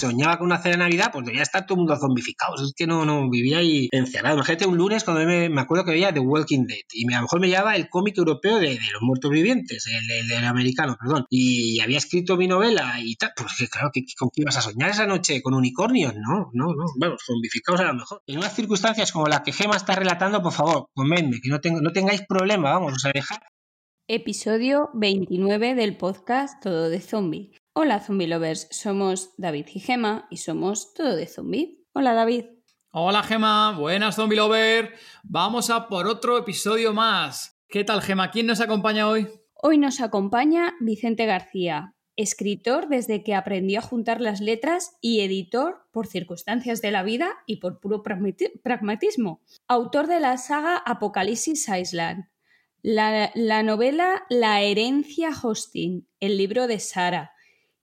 Soñaba con una cena Navidad, pues debía estar todo el mundo zombificado. Es que no, no vivía ahí encerrado. Imagínate un lunes cuando me, me acuerdo que veía The Walking Dead y a lo mejor me llevaba el cómic europeo de, los muertos vivientes, el, americano, perdón. Y había escrito mi novela y tal. Pues claro, ¿con qué ibas a soñar esa noche? ¿Con unicornios? No, no, no. Bueno, zombificados a lo mejor. En unas circunstancias como la que Gema está relatando, por favor, comedme, que no, tengáis problema, vamos, a dejar Episodio 29 del podcast Todo de Zombie. Hola Zombie Lovers, somos David y Gema y somos Todo de Zombie. Hola David. Hola Gema, buenas Zombie Lovers. Vamos a por otro episodio más. ¿Qué tal Gema? ¿Quién nos acompaña hoy? Hoy nos acompaña Vicente García, escritor desde que aprendió a juntar las letras y editor por circunstancias de la vida y por puro pragmatismo. Autor de la saga Apocalipsis Island, la, la novela La herencia Hosting, el libro de Sara,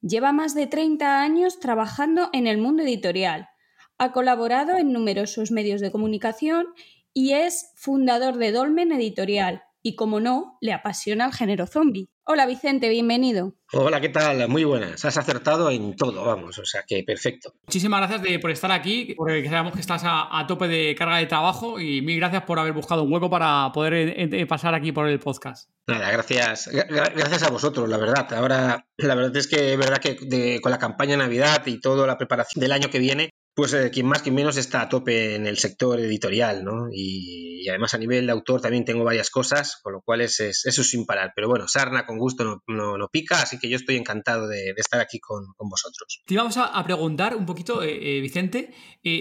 Lleva más de 30 años trabajando en el mundo editorial. Ha colaborado en numerosos medios de comunicación y es fundador de Dolmen Editorial. Y como no, le apasiona el género zombie. Hola Vicente, bienvenido. Hola, ¿qué tal? Muy buenas. Has acertado en todo, vamos, o sea que perfecto. Muchísimas gracias por estar aquí, porque sabemos que estás a, tope de carga de trabajo y mil gracias por haber buscado un hueco para poder eh, eh, pasar aquí por el podcast. Nada, gracias, gracias a vosotros, la verdad. Ahora, la verdad es que es verdad que con la campaña de Navidad y toda la preparación del año que viene, pues eh, quien más, quien menos está a tope en el sector editorial, ¿no? Y, además a nivel de autor también tengo varias cosas, con lo cual es, eso es sin parar. Pero bueno, sarna con gusto no, no, pica, así que yo estoy encantado de, estar aquí con, vosotros. Te vamos a, preguntar un poquito, eh, eh, Vicente,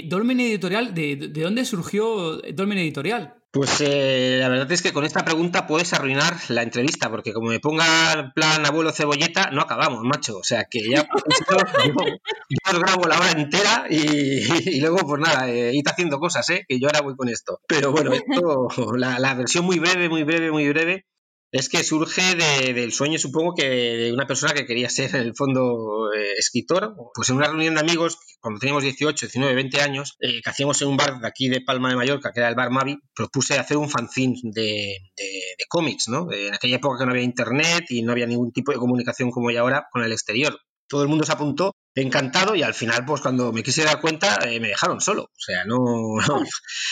Dolmen Editorial, ¿de, ¿de dónde surgió Dolmen Editorial? Pues eh, la verdad es que con esta pregunta puedes arruinar la entrevista, porque como me ponga en plan abuelo cebolleta, no acabamos, macho. O sea que ya yo, os grabo la hora entera y, luego, pues nada, eh, ir haciendo cosas, ¿eh? Que yo ahora voy con esto. Pero bueno, esto, la, la versión muy breve, muy breve, muy breve es que surge del sueño, supongo que de una persona que quería ser en el fondo eh, escritor. Pues en una reunión de amigos, cuando teníamos 18, 19, 20 años, eh, que hacíamos en un bar de aquí de Palma de Mallorca, que era el bar Mavi, propuse hacer un fanzine de, cómics, ¿no? En aquella época que no había internet y no había ningún tipo de comunicación como hay ahora con el exterior. Todo el mundo se apuntó encantado y al final, pues cuando me quise dar cuenta, eh, me dejaron solo. O sea, no.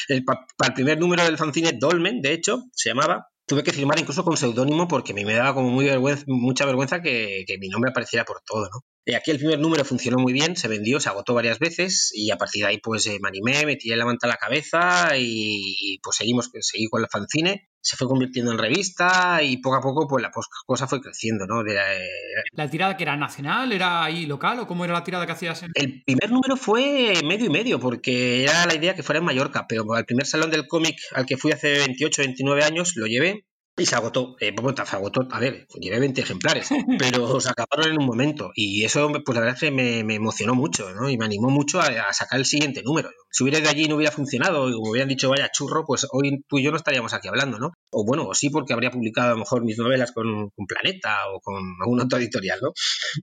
El, para el primer número del fanzine, Dolmen, de hecho, se llamaba, tuve que firmar incluso con seudónimo porque a mí me daba como muy vergüenza, mucha vergüenza que, que mi nombre apareciera por todo, ¿no? Eh, aquí el primer número funcionó muy bien, se vendió, se agotó varias veces y a partir de ahí pues eh, me animé, me tiré la manta a la cabeza y, pues seguimos, seguí con el fanzine, se fue convirtiendo en revista y poco a poco pues la cosa fue creciendo, ¿no? De, eh, ¿La tirada que era nacional, era ahí local o cómo era la tirada que hacías? El primer número fue medio y medio porque era la idea que fuera en Mallorca, pero al primer salón del cómic al que fui hace 28, 29 años lo llevé y se agotó, eh, se agotó, a ver, llevé 20 ejemplares, pero se acabaron en un momento. Y eso, pues la verdad es que me, emocionó mucho, ¿no? Y me animó mucho a, sacar el siguiente número. Si hubiera de allí y no hubiera funcionado, y me hubieran dicho vaya churro, pues hoy tú y yo no estaríamos aquí hablando, ¿no? O bueno, sí, porque habría publicado a lo mejor mis novelas con, con Planeta o con algún otro editorial, ¿no?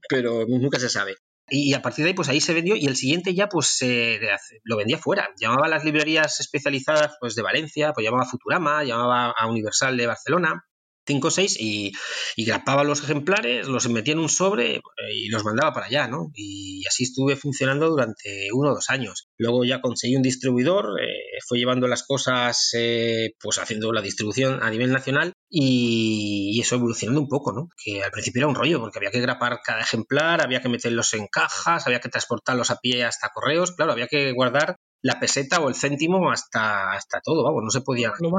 Pero nunca se sabe. Y a partir de ahí, pues ahí se vendió y el siguiente ya pues lo vendía fuera. Llamaba a las librerías especializadas pues de Valencia, pues llamaba a Futurama, llamaba a Universal de Barcelona 5 o 6 y, y, grapaba los ejemplares, los metía en un sobre eh, y los mandaba para allá, ¿no? Y así estuve funcionando durante uno o dos años. Luego ya conseguí un distribuidor, eh, fue llevando las cosas, eh, pues haciendo la distribución a nivel nacional y, eso evolucionando un poco, ¿no? Que al principio era un rollo porque había que grapar cada ejemplar, había que meterlos en cajas, había que transportarlos a pie hasta correos, claro, había que guardar la peseta o el céntimo hasta, hasta todo, vamos, no se podía. Lo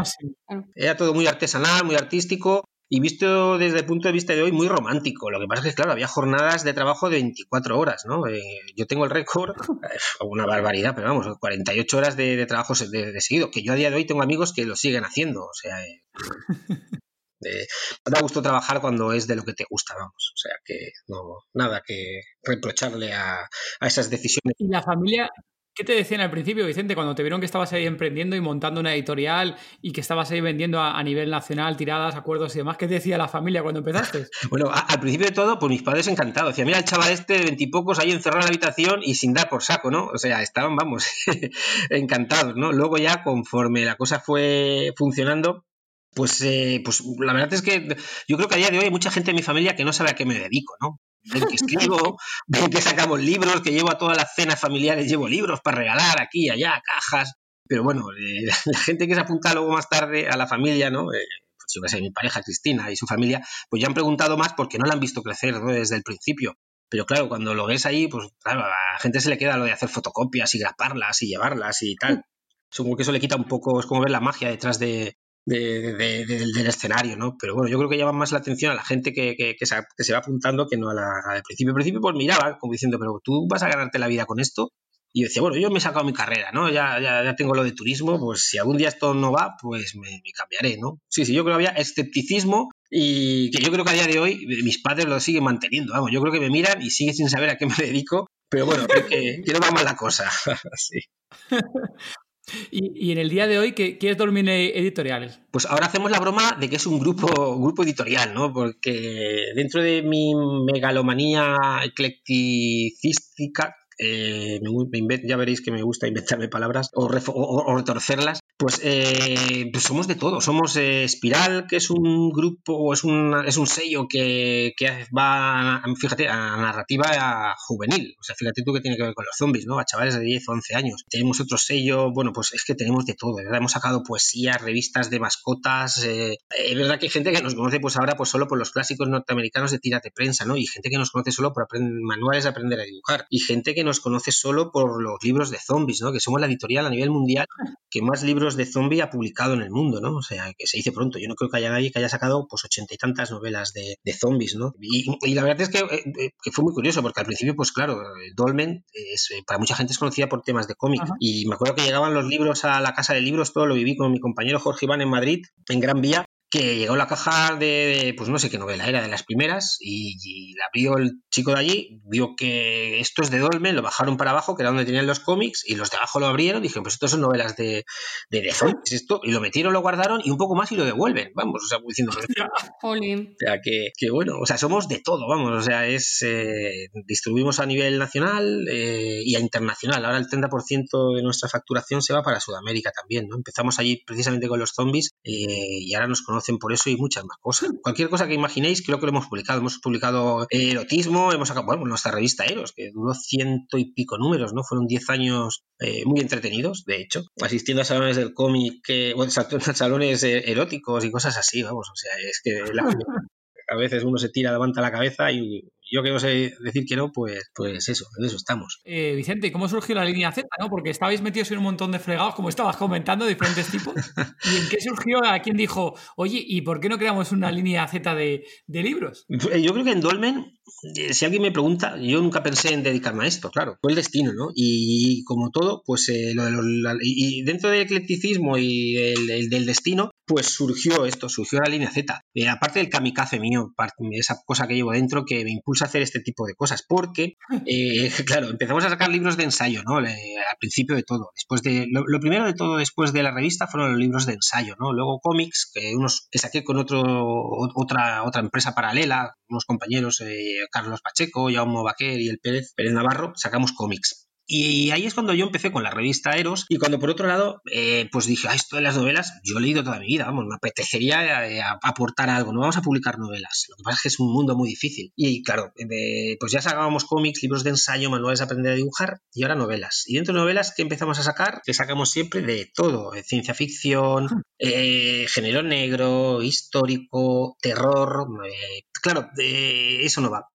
Era todo muy artesanal, muy artístico y visto desde el punto de vista de hoy muy romántico. Lo que pasa es que, claro, había jornadas de trabajo de 24 horas, ¿no? Eh, yo tengo el récord, una barbaridad, pero vamos, 48 horas de, de trabajo de, seguido, que yo a día de hoy tengo amigos que lo siguen haciendo, o sea... Eh, da gusto trabajar cuando es de lo que te gusta, vamos. O sea que no, nada que reprocharle a, a esas decisiones. ¿Y la familia, ¿Qué te decían al principio, Vicente, cuando te vieron que estabas ahí emprendiendo y montando una editorial y que estabas ahí vendiendo a, nivel nacional tiradas, acuerdos y demás? ¿Qué te decía la familia cuando empezaste? bueno, al principio de todo, pues mis padres encantados. Decían, mira el chaval este de veintipocos ahí encerrado en la habitación y sin dar por saco, ¿no? O sea, estaban, vamos, encantados, ¿no? Luego ya, conforme la cosa fue funcionando, pues, eh, pues la verdad es que yo creo que a día de hoy hay mucha gente en mi familia que no sabe a qué me dedico, ¿no? Ven que escribo, ven que sacamos libros, que llevo a todas las cenas familiares, llevo libros para regalar aquí, allá, cajas. Pero bueno, eh, la gente que se apunta luego más tarde a la familia, ¿no? Eh, pues yo que sé, mi pareja Cristina y su familia, pues ya han preguntado más porque no la han visto crecer desde el principio. Pero claro, cuando lo ves ahí, pues claro, a la gente se le queda lo de hacer fotocopias y graparlas y llevarlas y tal. Supongo que eso le quita un poco, es como ver la magia detrás de, de, del escenario, ¿no? Pero bueno, yo creo que llama más la atención a la gente que, que, se, va apuntando que no a la, del principio. Al principio pues miraba como diciendo, pero tú vas a ganarte la vida con esto. Y yo decía, bueno, yo me he sacado mi carrera, ¿no? Ya, ya, ya tengo lo de turismo, pues si algún día esto no va, pues me, cambiaré, ¿no? Sí, sí, yo creo que había escepticismo y que yo creo que a día de hoy mis padres lo siguen manteniendo, vamos, yo creo que me miran y siguen sin saber a qué me dedico, pero bueno, que, que no va mal la cosa, sí. Y, en el día de hoy, ¿qué, es Dolmine Editoriales? Pues ahora hacemos la broma de que es un grupo, grupo editorial, ¿no? Porque dentro de mi megalomanía eclecticística, eh, ya veréis que me gusta inventarme palabras o, retorcerlas, pues, eh, pues, somos de todo. Somos eh, Espiral, que es un grupo, es un, es un sello que, va, fíjate, a narrativa juvenil. O sea, fíjate tú que tiene que ver con los zombies, ¿no? A chavales de 10 o 11 años. Tenemos otro sello, bueno, pues es que tenemos de todo, verdad. Hemos sacado poesías, revistas de mascotas. es verdad que hay gente que nos conoce pues ahora pues solo por los clásicos norteamericanos de tírate prensa, ¿no? Y gente que nos conoce solo por manuales de aprender a dibujar. Y gente que nos conoce solo por los libros de zombies, ¿no? Que somos la editorial a nivel mundial que más libros de zombie ha publicado en el mundo, ¿no? O sea, que se dice pronto. Yo no creo que haya nadie que haya sacado pues ochenta y tantas novelas de, zombies, ¿no? Y, la verdad es eh, eh, que, fue muy curioso porque al principio, pues claro, Dolmen es, eh, para mucha gente es conocida por temas de cómic. Y me acuerdo que llegaban los libros a la casa de libros, todo lo viví con mi compañero Jorge Iván en Madrid, en Gran Vía, que llegó la caja de, pues no sé qué novela era, de las primeras, y, la abrió el chico de allí, vio que esto es de Dolmen, lo bajaron para abajo, que era donde tenían los cómics, y los de abajo lo abrieron, dije, pues esto son novelas de, de, de esto, y lo metieron, lo guardaron, y un poco más y lo devuelven, vamos, o sea, diciendo, o sea, que, que, bueno, o sea, somos de todo, vamos, o sea, es, eh, distribuimos a nivel nacional eh, y a internacional, ahora el 30% de nuestra facturación se va para Sudamérica también, ¿no? Empezamos allí precisamente con los zombies, eh, y ahora nos conocen por eso y muchas más cosas. Cualquier cosa que imaginéis, creo que lo hemos publicado. Hemos publicado erotismo, hemos sacado, bueno, nuestra revista Eros, que duró ciento y pico números, ¿no? Fueron diez años eh, muy entretenidos, de hecho, asistiendo a salones del cómic, que, bueno, salones eh, eróticos y cosas así, vamos, o sea, es que a veces uno se tira, levanta la cabeza y yo que no sé decir que no, pues, pues eso, en eso estamos. Eh, Vicente, ¿cómo surgió la línea Z? ¿no? Porque estabais metidos en un montón de fregados, como estabas comentando, diferentes tipos. ¿Y en qué surgió? ¿A quién dijo, oye, ¿y por qué no creamos una línea Z de, libros? Eh, yo creo que en Dolmen, eh, si alguien me pregunta, yo nunca pensé en dedicarme a esto, claro, fue el destino, ¿no? Y, como todo, pues lo y dentro del eclecticismo y el, del destino, pues surgió esto, surgió la línea Z. aparte del kamikaze mío, esa cosa que llevo dentro que me impulsa hacer este tipo de cosas, porque, eh, claro, empezamos a sacar libros de ensayo, ¿no? al principio de todo. Después de, lo, primero de todo después de la revista fueron los libros de ensayo, ¿no? Luego cómics, que unos que saqué con otro, otra, otra empresa paralela, unos compañeros, eh, Carlos Pacheco, Jaume Baquer y el Pérez, Pérez Navarro, sacamos cómics. Y ahí es cuando yo empecé con la revista Eros y cuando por otro lado, eh, pues dije, ah, esto de las novelas, yo he leído toda mi vida, vamos, me apetecería eh, aportar algo, no vamos a publicar novelas, lo que pasa es que es un mundo muy difícil. Y claro, eh, pues ya sacábamos cómics, libros de ensayo, manuales de aprender a dibujar y ahora novelas. Y dentro de novelas, ¿qué empezamos a sacar? Que sacamos siempre de todo, ciencia ficción, género negro, histórico, terror. claro, eso no va.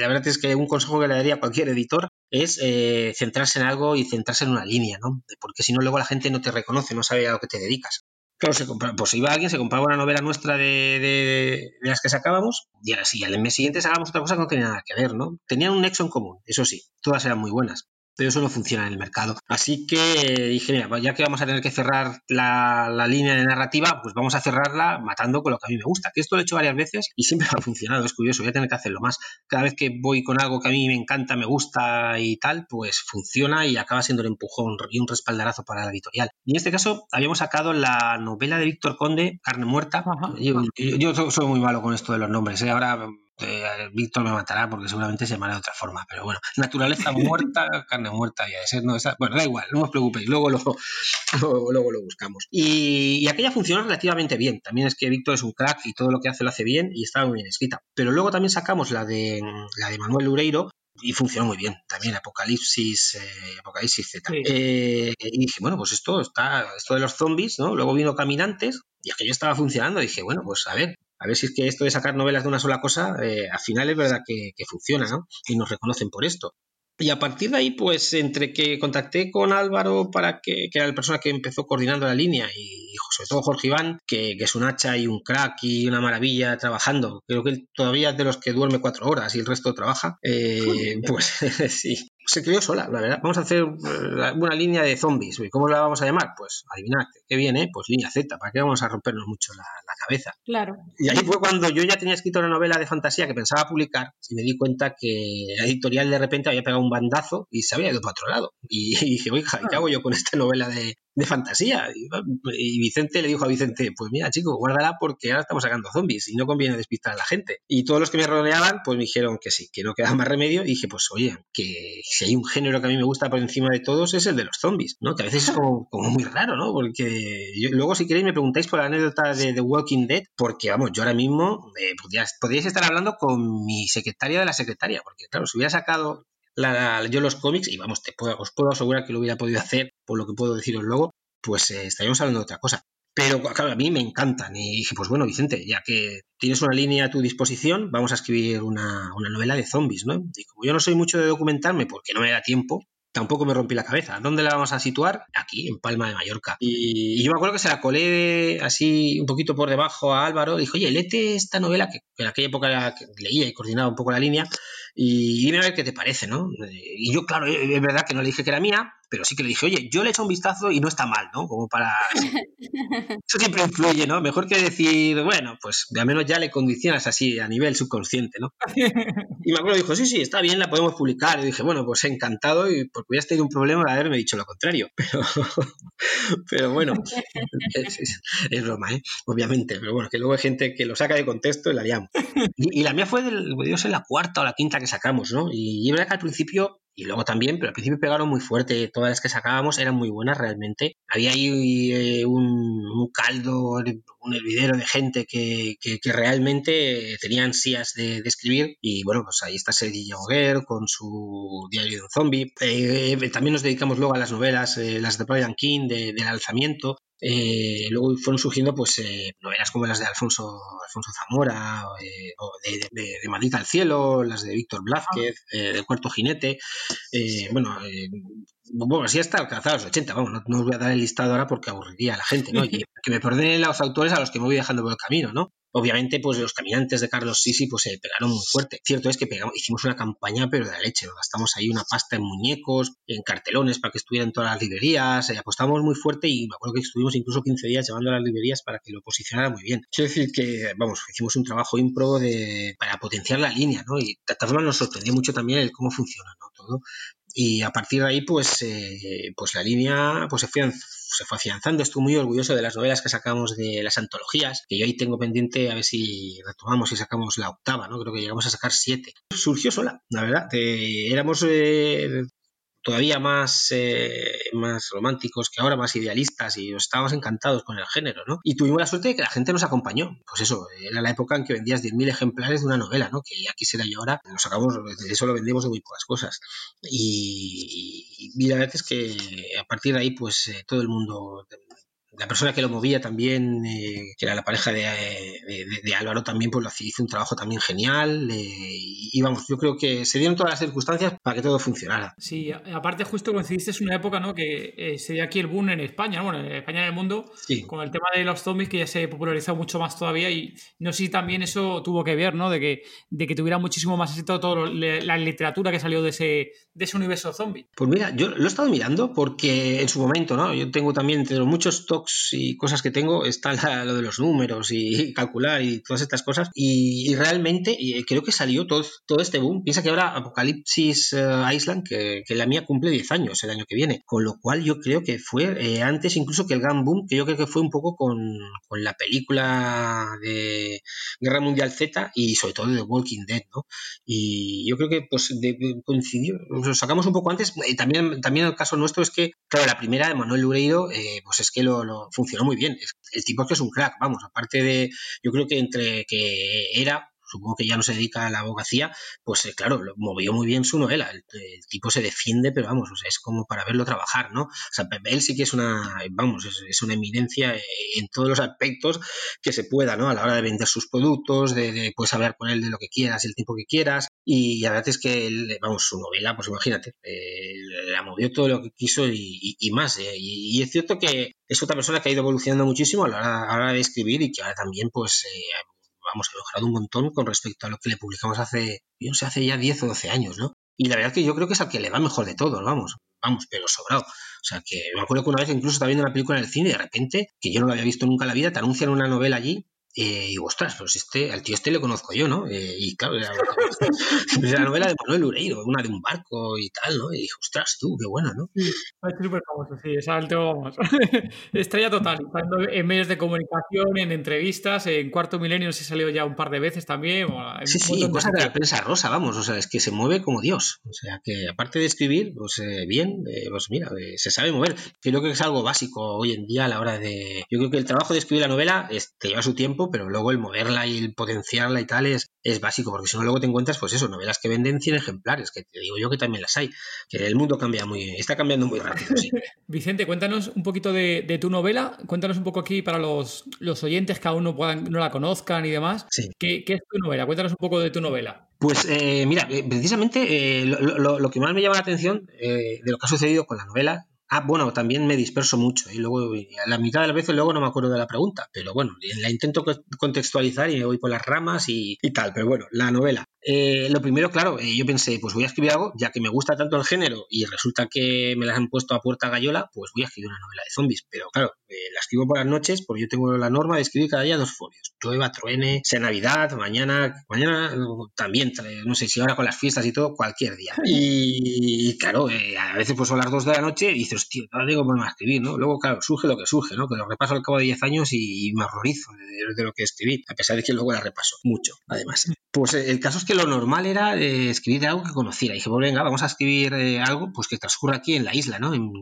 la verdad es que un consejo que le daría a cualquier editor es eh, centrarse en algo y centrarse en una línea, ¿no? Porque si no, luego la gente no te reconoce, no sabe a lo que te dedicas. Claro, se pues si iba alguien, se compraba una novela nuestra de, las que sacábamos, y ahora sí, al mes siguiente sacábamos otra cosa que no tenía nada que ver, ¿no? Tenían un nexo en común, eso sí, todas eran muy buenas. Pero eso no funciona en el mercado. Así que dije, mira, ya que vamos a tener que cerrar la, la, línea de narrativa, pues vamos a cerrarla matando con lo que a mí me gusta. Que esto lo he hecho varias veces y siempre ha funcionado, es curioso, voy a tener que hacerlo más. Cada vez que voy con algo que a mí me encanta, me gusta y tal, pues funciona y acaba siendo un empujón y un respaldarazo para la editorial. Y en este caso habíamos sacado la novela de Víctor Conde, Carne Muerta. yo, soy muy malo con esto de los nombres, ¿eh? ahora eh, Víctor me matará porque seguramente se llamará de otra forma, pero bueno, naturaleza muerta, carne muerta de ser, no, bueno, da igual, no os preocupéis, luego lo, luego, lo buscamos. Y, aquella funcionó relativamente bien, también es que Víctor es un crack y todo lo que hace lo hace bien y estaba muy bien escrita, pero luego también sacamos la de, la de Manuel Lureiro, y funcionó muy bien también Apocalipsis eh, Apocalipsis Z. Eh, y dije bueno pues esto está esto de los zombies no luego vino Caminantes y aquello estaba funcionando dije bueno pues a ver a ver si es que esto de sacar novelas de una sola cosa, eh, al final es verdad que, funciona, ¿no? Y nos reconocen por esto. Y a partir de ahí, pues entre que contacté con Álvaro para que, que era la persona que empezó coordinando la línea, y, sobre todo Jorge Iván, que, es un hacha y un crack y una maravilla trabajando. Creo que él todavía es de los que duerme cuatro horas y el resto trabaja. Eh, pues sí, se creó sola, la verdad. Vamos a hacer eh, una línea de zombies. ¿Cómo la vamos a llamar? Pues adivinad, ¿qué viene? Pues línea Z. ¿Para qué vamos a rompernos mucho la, cabeza? Claro. Y ahí fue cuando yo ya tenía escrito una novela de fantasía que pensaba publicar y me di cuenta que la editorial de repente había pegado un bandazo y se había ido para otro lado. Y, dije, oiga, ¿qué hago yo con esta novela de, de fantasía. Y Vicente le dijo a Vicente, pues mira chico, guárdala porque ahora estamos sacando zombies y no conviene despistar a la gente. Y todos los que me rodeaban, pues me dijeron que sí, que no quedaba más remedio. Y dije, pues oye, que si hay un género que a mí me gusta por encima de todos es el de los zombies, ¿no? Que a veces es como, muy raro, ¿no? Porque luego si queréis me preguntáis por la anécdota de The Walking Dead, porque vamos, yo ahora mismo eh, podríais estar hablando con mi secretaria de la secretaria, porque claro, si hubiera sacado yo los cómics, y vamos, te puedo, os puedo asegurar que lo hubiera podido hacer, por lo que puedo deciros luego, pues eh, estaríamos hablando de otra cosa. Pero claro, a mí me encantan. Y dije, pues bueno, Vicente, ya que tienes una línea a tu disposición, vamos a escribir una, una novela de zombies, ¿no? Y como yo no soy mucho de documentarme porque no me da tiempo, tampoco me rompí la cabeza. ¿Dónde la vamos a situar? Aquí, en Palma de Mallorca. Y, yo me acuerdo que se la colé así un poquito por debajo a Álvaro. Dijo, oye, léete esta novela que en aquella época leía y coordinaba un poco la línea y dime a ver qué te parece, ¿no? Y yo, claro, es verdad que no le dije que era mía, pero sí que le dije, oye, yo le he hecho un vistazo y no está mal, ¿no? Como para... Eso siempre influye, ¿no? Mejor que decir, bueno, pues al menos ya le condicionas así a nivel subconsciente, ¿no? Y me acuerdo, dijo, sí, sí, está bien, la podemos publicar. Y dije, bueno, pues encantado y porque hubieras tenido un problema de haberme dicho lo contrario. Pero, pero bueno, es, broma, ¿eh? Obviamente, pero bueno, que luego hay gente que lo saca de contexto y la liamos. Y, la mía fue, del, yo sé, la cuarta o la quinta que sacamos, ¿no? Y, y verdad que al principio y luego también, pero al principio pegaron muy fuerte, todas las que sacábamos eran muy buenas realmente. Había ahí eh, un, caldo, un hervidero de gente que, que, realmente tenía ansias de, escribir y bueno, pues ahí está Sergi Yagoguer con su diario de un zombie. Eh, también nos dedicamos luego a las novelas, eh, las de Brian King, del alzamiento, eh, luego fueron surgiendo pues eh, novelas como las de Alfonso, Alfonso Zamora, eh, o de, de, de, al cielo, las de Víctor Blázquez, eh, del cuarto jinete. bueno, bueno, así hasta alcanzar los 80, vamos, no, os voy a dar el listado ahora porque aburriría a la gente, ¿no? Y que me perdonen los autores a los que me voy dejando por el camino, ¿no? Obviamente, pues los caminantes de Carlos Sisi pues se pegaron muy fuerte. Cierto es que pegamos, hicimos una campaña, pero de leche, nos gastamos ahí una pasta en muñecos, en cartelones para que estuvieran todas las librerías, eh, apostamos muy fuerte y me acuerdo que estuvimos incluso 15 días llevando a las librerías para que lo posicionara muy bien. Quiero decir que, vamos, hicimos un trabajo impro de, para potenciar la línea, ¿no? Y de todas nos sorprendió mucho también el cómo funciona. Todo y a partir de ahí pues eh, pues la línea pues se fue se fue afianzando estuve muy orgulloso de las novelas que sacamos de las antologías que yo ahí tengo pendiente a ver si retomamos y sacamos la octava no creo que llegamos a sacar siete. Surgió sola la verdad eh, éramos eh, todavía más, eh, más románticos que ahora, más idealistas y estábamos encantados con el género, ¿no? Y tuvimos la suerte de que la gente nos acompaó. Pues eso, era la época en que vendías 10.000 ejemplares de una novela, ¿no? Que ya quisiera yo ahora, lo sacamos, eso lo vendemos de muy pocas cosas. Y, y, la verdad es que a partir de ahí, pues eh, todo el mundo la persona que lo movía también, eh, que era la pareja de, de, Álvaro, también pues lo hizo un trabajo también genial. Eh, y vamos, yo creo que se dieron todas las circunstancias para que todo funcionara. Sí, aparte justo coincidiste en una época ¿no? que eh, se dio aquí el boom en España, bueno, en España en el mundo, con el tema de los zombies que ya se popularizó mucho más todavía y no sé si también eso tuvo que ver, ¿no? De que, de que tuviera muchísimo más éxito toda la literatura que salió de ese, de ese universo zombie. Pues mira, yo lo he estado mirando porque en su momento, ¿no? Yo tengo también entre los muchos talks y cosas que tengo está lo de los números y calcular y todas estas cosas y, realmente creo que salió todo, todo este boom. Piensa que ahora Apocalipsis eh, Island, que, la mía cumple 10 años el año que viene, con lo cual yo creo que fue eh, antes incluso que el gran boom, que yo creo que fue un poco con, la película de Guerra Mundial Z y sobre todo de The Walking Dead, ¿no? Y yo creo que pues coincidió, lo sacamos un poco antes, y también, también el caso nuestro es que, claro, la primera de Manuel Lureiro, eh, pues es que lo, lo, funcionó muy bien. El tipo es que es un crack, vamos, aparte de, yo creo que entre que era supongo que ya no se dedica a la abogacía, pues eh, claro, movió muy bien su novela. El, tipo se defiende, pero vamos, o sea, es como para verlo trabajar, ¿no? O sea, él sí que es una, vamos, es, una eminencia en todos los aspectos que se pueda, ¿no? A la hora de vender sus productos, de, puedes hablar con él de lo que quieras, el tipo que quieras, y la verdad es que, él, vamos, su novela, pues imagínate, eh, la movió todo lo que quiso y, más, ¿eh? y, es cierto que es otra persona que ha ido evolucionando muchísimo a la hora, de escribir y que ahora también, pues, vamos, ha un montón con respecto a lo que le publicamos hace, yo no sé, hace ya 10 o 12 años, ¿no? Y la verdad es que yo creo que es al que le va mejor de todos, vamos, vamos, pero sobrado. O sea, que me acuerdo que una vez incluso estaba viendo una película en el cine y de repente, que yo no lo había visto nunca en la vida, te anuncian una novela allí eh, y ostras, pues este, al tío este le conozco yo, ¿no? Eh, y claro, era, la novela de Manuel Ureiro, una de un barco y tal, ¿no? Y dije, ostras, tú, qué buena, ¿no? Sí, es súper famoso, sí, es alto, vamos. Estrella total, en medios de comunicación, en entrevistas, en Cuarto Milenio se salió ya un par de veces también. sí, sí, cosas de la prensa rosa, vamos, o sea, es que se mueve como Dios. O sea, que aparte de escribir, pues eh, bien, pues mira, se sabe mover. Creo que es algo básico hoy en día a la hora de... Yo creo que el trabajo de escribir la novela te lleva su tiempo, pero luego el moverla y el potenciarla y tal es, es básico, porque si no luego te encuentras, pues eso, novelas que venden 100 ejemplares, que te digo yo que también las hay, que el mundo cambia muy, está cambiando muy rápido. Vicente, cuéntanos un poquito de, tu novela, cuéntanos un poco aquí para los, los oyentes que aún no, puedan, no la conozcan y demás. ¿Qué, es tu novela? Cuéntanos un poco de tu novela. Pues eh, mira, eh, precisamente eh, lo, que más me llama la atención de lo que ha sucedido con la novela Ah, bueno, también me disperso mucho y luego a la mitad de las veces luego no me acuerdo de la pregunta, pero bueno, la intento contextualizar y me voy por las ramas y, y tal, pero bueno, la novela. Eh, lo primero, claro, eh, yo pensé, pues voy a escribir algo, ya que me gusta tanto el género y resulta que me las han puesto a puerta gallola, pues voy a escribir una novela de zombies. Pero claro, eh, la escribo por las noches porque yo tengo la norma de escribir cada día dos folios. Llueva, truene, sea Navidad, mañana, mañana también, no sé si ahora con las fiestas y todo, cualquier día. Y, claro, a veces pues son las dos de la noche y dices, hostia, no tengo problema a escribir, ¿no? Luego, claro, surge lo que surge, ¿no? Que lo repaso al cabo de 10 años y, me horrorizo de, de, lo que escribí, a pesar de que luego la repaso mucho, además. Pues el caso es que lo normal era eh, escribir algo que conociera. Y dije, pues venga, vamos a escribir eh, algo pues que transcurra aquí en la isla, ¿no? En,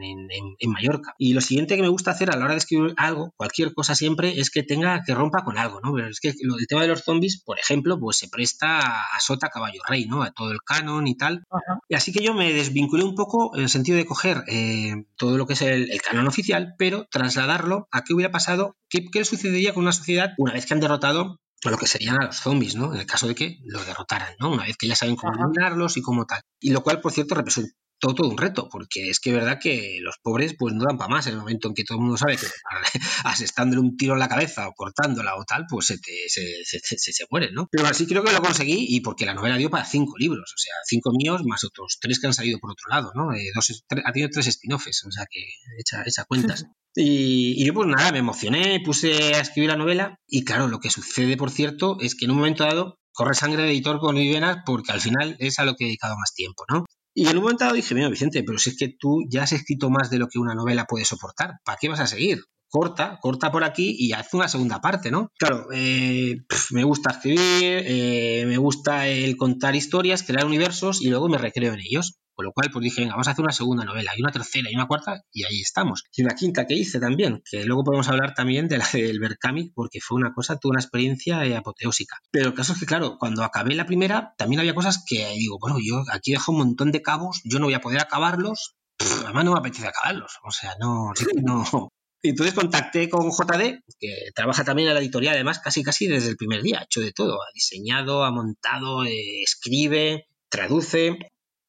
Mallorca. Y lo siguiente que me gusta hacer a la hora de escribir algo, cualquier cosa siempre, es que tenga, que rompa con algo, ¿no? Pero es que lo, el tema de los zombies, por ejemplo, pues se presta a, Sota Caballo Rey, ¿no? A todo el canon y tal. Y así que yo me desvinculé un poco en el sentido de coger eh, todo lo que es el, canon oficial, pero trasladarlo a qué hubiera pasado, qué, qué sucedería con una sociedad una vez que han derrotado a lo que serían a los zombies, ¿no? En el caso de que los derrotaran, ¿no? Una vez que ya saben cómo eliminarlos y cómo tal. Y lo cual, por cierto, representó todo un reto, porque es que es verdad que los pobres pues no dan para más en el momento en que todo el mundo sabe que asestándole un tiro en la cabeza o cortándola o tal, pues se, se, se, se, mueren, ¿no? Pero así creo que lo conseguí y porque la novela dio para cinco libros, o sea, cinco míos más otros tres que han salido por otro lado, ¿no? Eh, dos, ha tenido tres spin-offs, o sea que echa, echa cuentas. Y, yo pues nada, me emocioné, puse a escribir la novela y claro, lo que sucede, por cierto, es que en un momento dado corre sangre de editor con mi venas porque al final es a lo que he dedicado más tiempo, ¿no? Y en un momento dado dije, mira Vicente, pero si es que tú ya has escrito más de lo que una novela puede soportar, ¿para qué vas a seguir? Corta, corta por aquí y haz una segunda parte, ¿no? Claro, eh, me gusta escribir, eh, me gusta el contar historias, crear universos y luego me recreo en ellos. Con lo cual, pues dije, venga, vamos a hacer una segunda novela, y una tercera, y una cuarta, y ahí estamos. Y una quinta que hice también, que luego podemos hablar también de la del Berkami, porque fue una cosa, tuve una experiencia eh, apoteósica. Pero el caso es que, claro, cuando acabé la primera, también había cosas que digo, bueno, yo aquí dejo un montón de cabos, yo no voy a poder acabarlos, además no me apetece acabarlos, o sea, no, no, Y entonces contacté con JD, que trabaja también en la editorial, además, casi casi desde el primer día, ha hecho de todo, ha diseñado, ha montado, eh, escribe, traduce,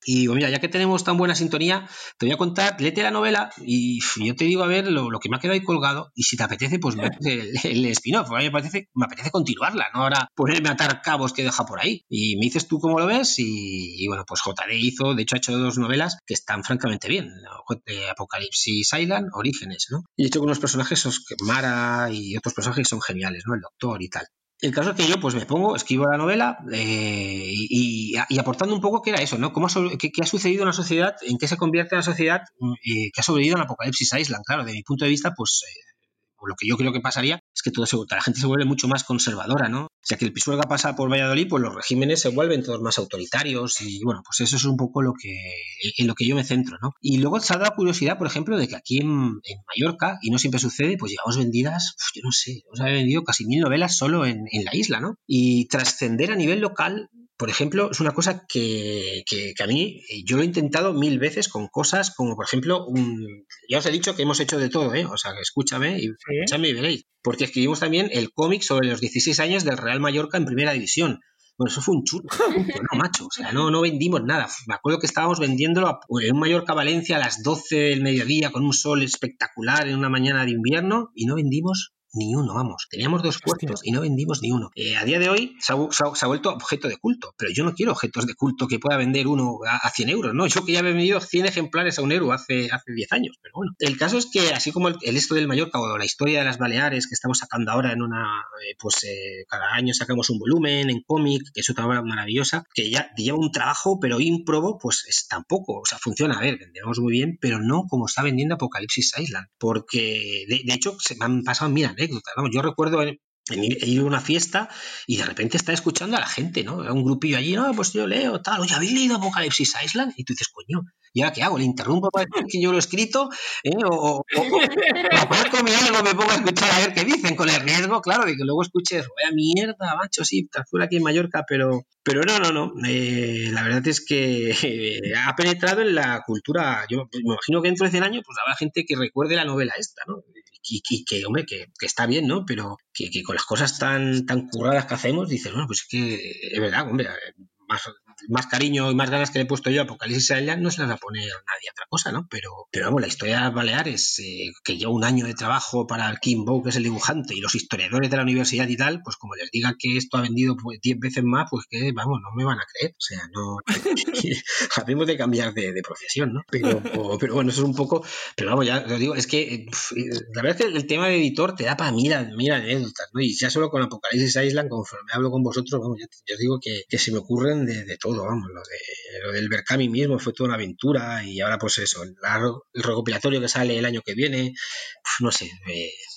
y digo, mira, ya que tenemos tan buena sintonía, te voy a contar, léete la novela y yo te digo a ver lo, que me ha quedado ahí colgado y si te apetece, pues me el, el spin-off. A mí me, parece, me apetece continuarla, no ahora ponerme a atar cabos que deja por ahí. Y me dices tú cómo lo ves y, bueno, pues JD hizo, de hecho ha hecho dos novelas que están francamente bien. Apocalipsis Island, Orígenes, ¿no? Y he hecho con unos personajes, Mara y otros personajes son geniales, ¿no? El doctor y tal. El caso es que yo pues me pongo, escribo la novela eh, y, aportando un poco qué era eso, ¿no? ¿Cómo qué, ha sucedido en la sociedad? ¿En qué se convierte la sociedad eh, que ha sobrevivido en Apocalipsis Island? Claro, de mi punto de vista, pues eh, lo que yo creo que pasaría es que todo la gente se vuelve mucho más conservadora, ¿no? O sea, que el Pisuerga pasa por Valladolid, pues los regímenes se vuelven todos más autoritarios y bueno, pues eso es un poco lo que en lo que yo me centro, ¿no? Y luego se ha dado curiosidad, por ejemplo, de que aquí en, Mallorca, y no siempre sucede, pues llevamos vendidas, yo no sé, hemos vendido casi mil novelas solo en, en la isla, ¿no? Y trascender a nivel local por ejemplo, es una cosa que, a mí eh, yo lo he intentado mil veces con cosas como, por ejemplo, un, ya os he dicho que hemos hecho de todo, ¿eh? O sea, escúchame y, escúchame y veréis. Porque escribimos también el cómic sobre los 16 años del Real Mallorca en primera división. Bueno, eso fue un chulo, no, macho. O sea, no, no vendimos nada. Me acuerdo que estábamos vendiéndolo en un Mallorca Valencia a las 12 del mediodía con un sol espectacular en una mañana de invierno y no vendimos ni uno, vamos. Teníamos dos puestos y no vendimos ni uno. Eh, a día de hoy se ha, vuelto objeto de culto, pero yo no quiero objetos de culto que pueda vender uno a, 100 euros, ¿no? Yo que ya he vendido 100 ejemplares a un euro hace, hace 10 años, pero bueno. El caso es que, así como el, esto del Mallorca o la historia de las Baleares que estamos sacando ahora en una, eh, pues eh, cada año sacamos un volumen en cómic, que es otra obra maravillosa, que ya lleva un trabajo, pero improbo, pues es tampoco, o sea, funciona, a ver, vendemos muy bien, pero no como está vendiendo Apocalipsis Island, porque de, hecho se me han pasado, mira, yo recuerdo en, ir a una fiesta y de repente está escuchando a la gente, ¿no? Un grupillo allí, no, pues yo leo, tal, oye, ¿habéis leído Apocalipsis Island? Y tú dices, coño, ¿y ahora qué hago? ¿Le interrumpo para decir que yo lo he escrito? ¿Eh? O, o, algo, me pongo a escuchar a ver qué dicen, con el riesgo, claro, de que luego escuches, vaya mierda, macho, sí, está fuera aquí en Mallorca, pero, pero no, no, no. Eh, la verdad es que ha penetrado en la cultura. Yo me imagino que dentro de 100 años, pues habrá gente que recuerde la novela esta, ¿no? Y, que, hombre, que, está bien, ¿no? Pero que, con las cosas tan, tan curradas que hacemos, dices, bueno, pues es que es verdad, hombre, más, más cariño y más ganas que le he puesto yo a Apocalipsis Island no se las va a poner nadie otra cosa, ¿no? Pero, pero vamos, la historia de Baleares, eh, que lleva un año de trabajo para Kim Bow, que es el dibujante, y los historiadores de la universidad y tal, pues como les diga que esto ha vendido 10 pues, veces más, pues que, vamos, no me van a creer. O sea, no. Habemos de cambiar de, profesión, ¿no? Pero, pero bueno, eso es un poco. Pero vamos, ya lo digo, es que la verdad es que el tema de editor te da para mirar, mira anécdotas, ¿no? Y ya solo con Apocalipsis Island, conforme hablo con vosotros, vamos, yo, digo que, se me ocurren de todo lo, de, lo del Berkami mismo fue toda una aventura y ahora pues eso, el, recopilatorio que sale el año que viene, no sé.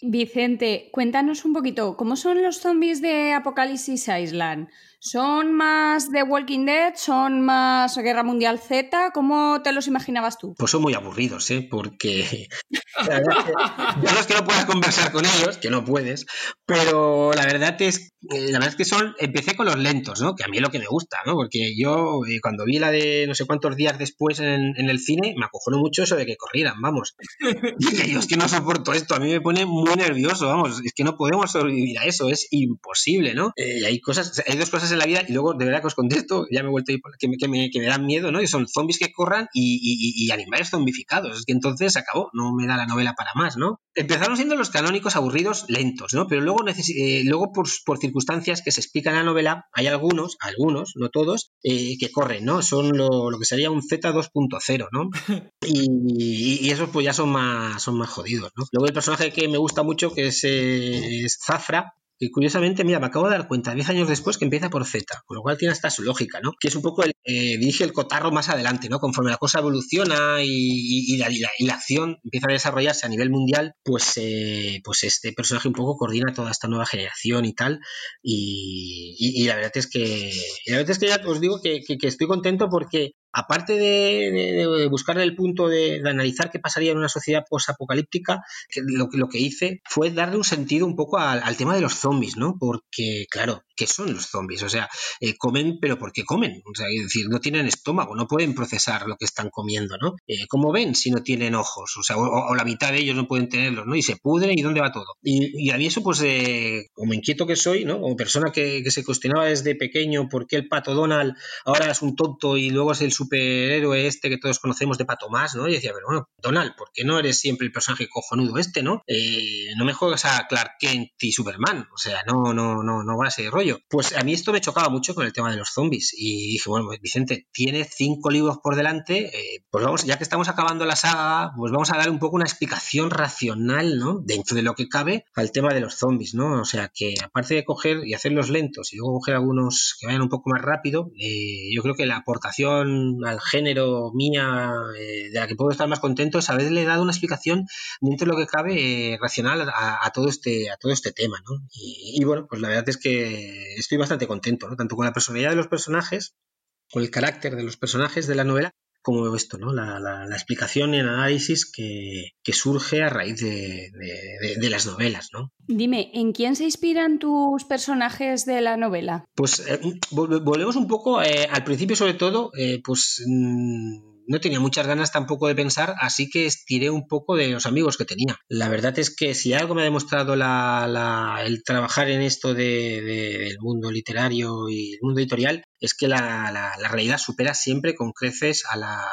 Vicente, cuéntanos un poquito, ¿cómo son los zombies de Apocalipsis Island? ¿Son más de Walking Dead? ¿Son más Guerra Mundial Z? ¿Cómo te los imaginabas tú? Pues son muy aburridos, ¿eh? Porque ya no es que no puedas conversar con ellos, que no puedes, pero la verdad es, eh, la verdad es que son, empecé con los lentos, ¿no? Que a mí es lo que me gusta, ¿no? Porque yo eh, cuando vi la de no sé cuántos días después en, el cine, me acojonó mucho eso de que corrieran, vamos. Y yo es que no soporto esto, a mí me pone muy nervioso, vamos, es que no podemos sobrevivir a eso, es imposible, ¿no? Eh, hay cosas, hay dos cosas en la vida y luego de verdad que os contesto, ya me he vuelto a que me, que me, que me dan miedo, ¿no? Y son zombies que corran y, animales zombificados. Es que entonces se acabó, no me da la novela para más, ¿no? Empezaron siendo los canónicos aburridos lentos, ¿no? Pero luego, eh, luego por, circunstancias que se explican en la novela, hay algunos, algunos, no todos, eh, que corren, ¿no? Son lo, que sería un Z 2.0, ¿no? Y, esos pues ya son más, son más jodidos, ¿no? Luego el personaje que me gusta mucho, que es, eh, es Zafra, que curiosamente, mira, me acabo de dar cuenta 10 años después que empieza por Z, con lo cual tiene hasta su lógica, ¿no? Que es un poco el, eh, dirige el cotarro más adelante, ¿no? Conforme la cosa evoluciona y, la, y, la, acción empieza a desarrollarse a nivel mundial, pues, eh, pues este personaje un poco coordina toda esta nueva generación y tal. Y, la verdad es que, la verdad es que ya os digo que, que estoy contento porque aparte de, buscar el punto de, analizar qué pasaría en una sociedad posapocalíptica, lo, lo que hice fue darle un sentido un poco al, tema de los zombies, ¿no? Porque, claro, qué son los zombies. O sea, eh, comen, pero ¿por qué comen? Es decir, no tienen estómago, no pueden procesar lo que están comiendo, ¿no? Eh, ¿Cómo ven si no tienen ojos? O sea, o, la mitad de ellos no pueden tenerlos, ¿no? Y se pudren y dónde va todo. Y, mí eso, pues, eh, como inquieto que soy, ¿no? Como persona que, se cuestionaba desde pequeño por qué el pato Donald ahora es un tonto y luego es el superhéroe este que todos conocemos de Pato Más, ¿no? Y decía, pero bueno, Donald, ¿por qué no eres siempre el personaje cojonudo este, ¿no? no me juegas a Clark Kent y Superman, o sea, no, no, no, no va a ser rollo. Pues a mí esto me chocaba mucho con el tema de los zombies y dije, bueno, Vicente, tiene cinco libros por delante, eh, pues vamos, ya que estamos acabando la saga, pues vamos a dar un poco una explicación racional, ¿no? Dentro de lo que cabe al tema de los zombies, ¿no? O sea, que aparte de coger y hacerlos lentos y luego coger algunos que vayan un poco más rápido, eh, yo creo que la aportación al género mía, eh, de la que puedo estar más contento, es haberle dado una explicación dentro de lo que cabe racional a, todo este, a todo este tema, ¿no? y bueno, pues la verdad es que estoy bastante contento. Tanto con la personalidad de los personajes, con el carácter de los personajes de la novela, como esto, ¿no? La, explicación y el análisis que, surge a raíz de, las novelas, ¿no? Dime, ¿en quién se inspiran tus personajes de la novela? Pues eh, volvemos un poco eh, al principio, sobre todo, eh, pues. Mm, no tenía muchas ganas tampoco de pensar, así que estiré un poco de los amigos que tenía. La verdad es que si algo me ha demostrado el trabajar en esto del mundo literario y el mundo editorial, es que la, realidad supera siempre con creces a la,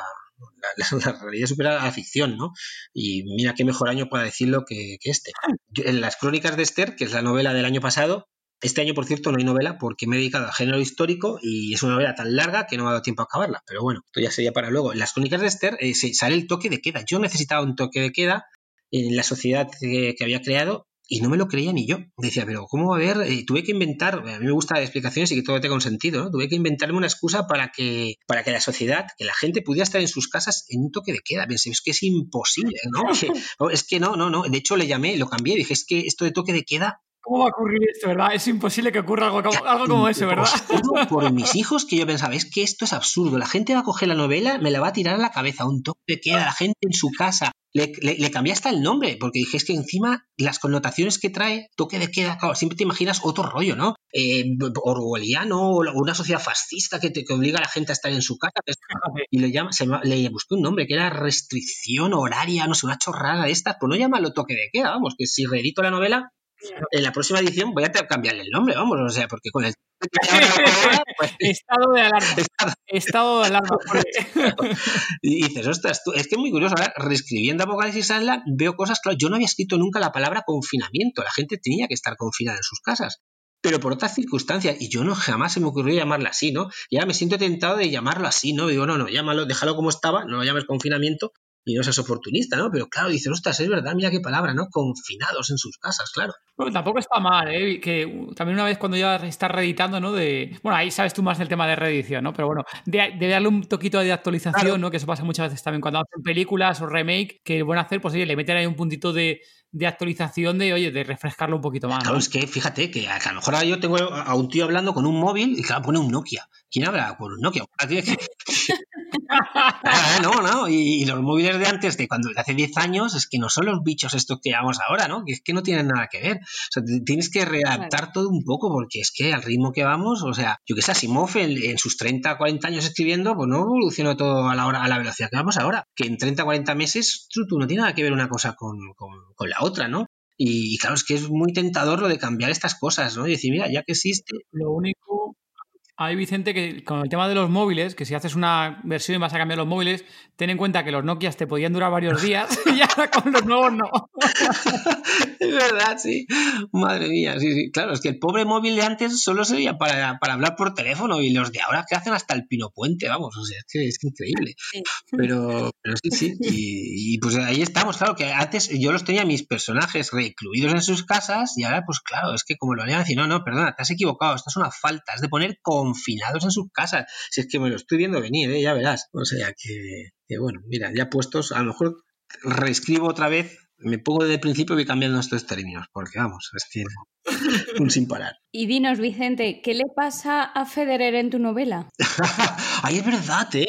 la, realidad supera a la ficción, ¿no? Y mira qué mejor año para decirlo que, que este. en las crónicas de Esther, que es la novela del año pasado, este año, por cierto, no hay novela porque me he dedicado al género histórico y es una novela tan larga que no me ha dado tiempo a acabarla. Pero bueno, esto ya sería para luego. En las crónicas de Esther eh, sale el toque de queda. Yo necesitaba un toque de queda en la sociedad que, había creado y no me lo creía ni yo. Decía, pero ¿cómo va a haber? Eh, tuve que inventar, a mí me gusta las explicaciones y que todo tenga un sentido, ¿no? Tuve que inventarme una excusa para que, para que la sociedad, que la gente pudiera estar en sus casas en un toque de queda. Pensé, es que es imposible, ¿no? es que no, no, no. De hecho, le llamé, lo cambié, dije, es que esto de toque de queda ¿Cómo va a ocurrir esto, verdad? Es imposible que ocurra algo, algo como eso, ¿verdad? Por mis hijos que yo pensaba, es que esto es absurdo. La gente va a coger la novela, me la va a tirar a la cabeza, un toque de queda, la gente en su casa. Le, le, cambié hasta el nombre, porque dije, es que encima las connotaciones que trae, toque de queda, claro, siempre te imaginas otro rollo, ¿no? Eh, orwelliano, o una sociedad fascista que, te, obliga a la gente a estar en su casa. Y le, llama, se, le busqué un nombre que era restricción horaria, no sé, una chorrada de estas, pues no llámalo toque de queda, vamos, que si reedito la novela, en la próxima edición voy a cambiarle el nombre, vamos, o sea, porque con el pues, estado de alarma. Estado, de alarma. y dices, ostras, es que es muy curioso. Ahora, reescribiendo Apocalipsis Island, veo cosas, claro, yo no había escrito nunca la palabra confinamiento. La gente tenía que estar confinada en sus casas. Pero por otras circunstancias, y yo no jamás se me ocurrió llamarla así, ¿no? Y ahora me siento tentado de llamarlo así, ¿no? Digo, no, no, llámalo, déjalo como estaba, no lo llames confinamiento, y no seas oportunista, ¿no? Pero claro, dices, ostras, es verdad, mira qué palabra, ¿no? Confinados en sus casas, claro. Bueno, tampoco está mal, ¿eh? Que también una vez cuando ya estás reeditando, ¿no? De, bueno, ahí sabes tú más del tema de reedición, ¿no? Pero bueno, de, darle un toquito de actualización, ¿no? Que eso pasa muchas veces también cuando hacen películas o remake, que van a hacer, pues oye, le meten ahí un puntito de, de actualización de, oye, de refrescarlo un poquito más. Claro, es que fíjate que a, lo mejor yo tengo a un tío hablando con un móvil y claro, pone un Nokia. ¿Quién habla con un Nokia? Ah, no, no, y, los móviles de antes, de cuando hace 10 años, es que no son los bichos estos que llevamos ahora, ¿no? Que es que no tienen nada que ver. O sea, tienes que readaptar todo un poco, porque es que al ritmo que vamos, o sea, yo que sé, Asimov en, sus 30, 40 años escribiendo, pues no evolucionó todo a la hora, a la velocidad que vamos ahora. Que en 30, 40 meses, tú, no tiene nada que ver una cosa con, con la otra, ¿no? Y, claro, es que es muy tentador lo de cambiar estas cosas, ¿no? Y decir, mira, ya que existe. Lo único, hay Vicente que con el tema de los móviles, que si haces una versión y vas a cambiar los móviles, ten en cuenta que los Nokias te podían durar varios días y ahora con los nuevos no. es verdad, sí. Madre mía, sí, sí. Claro, es que el pobre móvil de antes solo servía para, para hablar por teléfono y los de ahora que hacen hasta el pino puente, vamos, o sea, es que es increíble. Pero, pero sí, sí. Y, pues ahí estamos, claro, que antes yo los tenía mis personajes recluidos en sus casas y ahora, pues claro, es que como lo leían, decir, no, no, perdona, te has equivocado, esto es una falta, es de poner confinados en sus casas. Si es que me lo estoy viendo venir, ¿eh? ya verás. O sea que, bueno, mira, ya puestos, a lo mejor reescribo otra vez, me pongo desde el principio y voy cambiando estos términos, porque vamos, es que un sin parar. Y dinos, Vicente, ¿qué le pasa a Federer en tu novela? Ay, es verdad, ¿eh?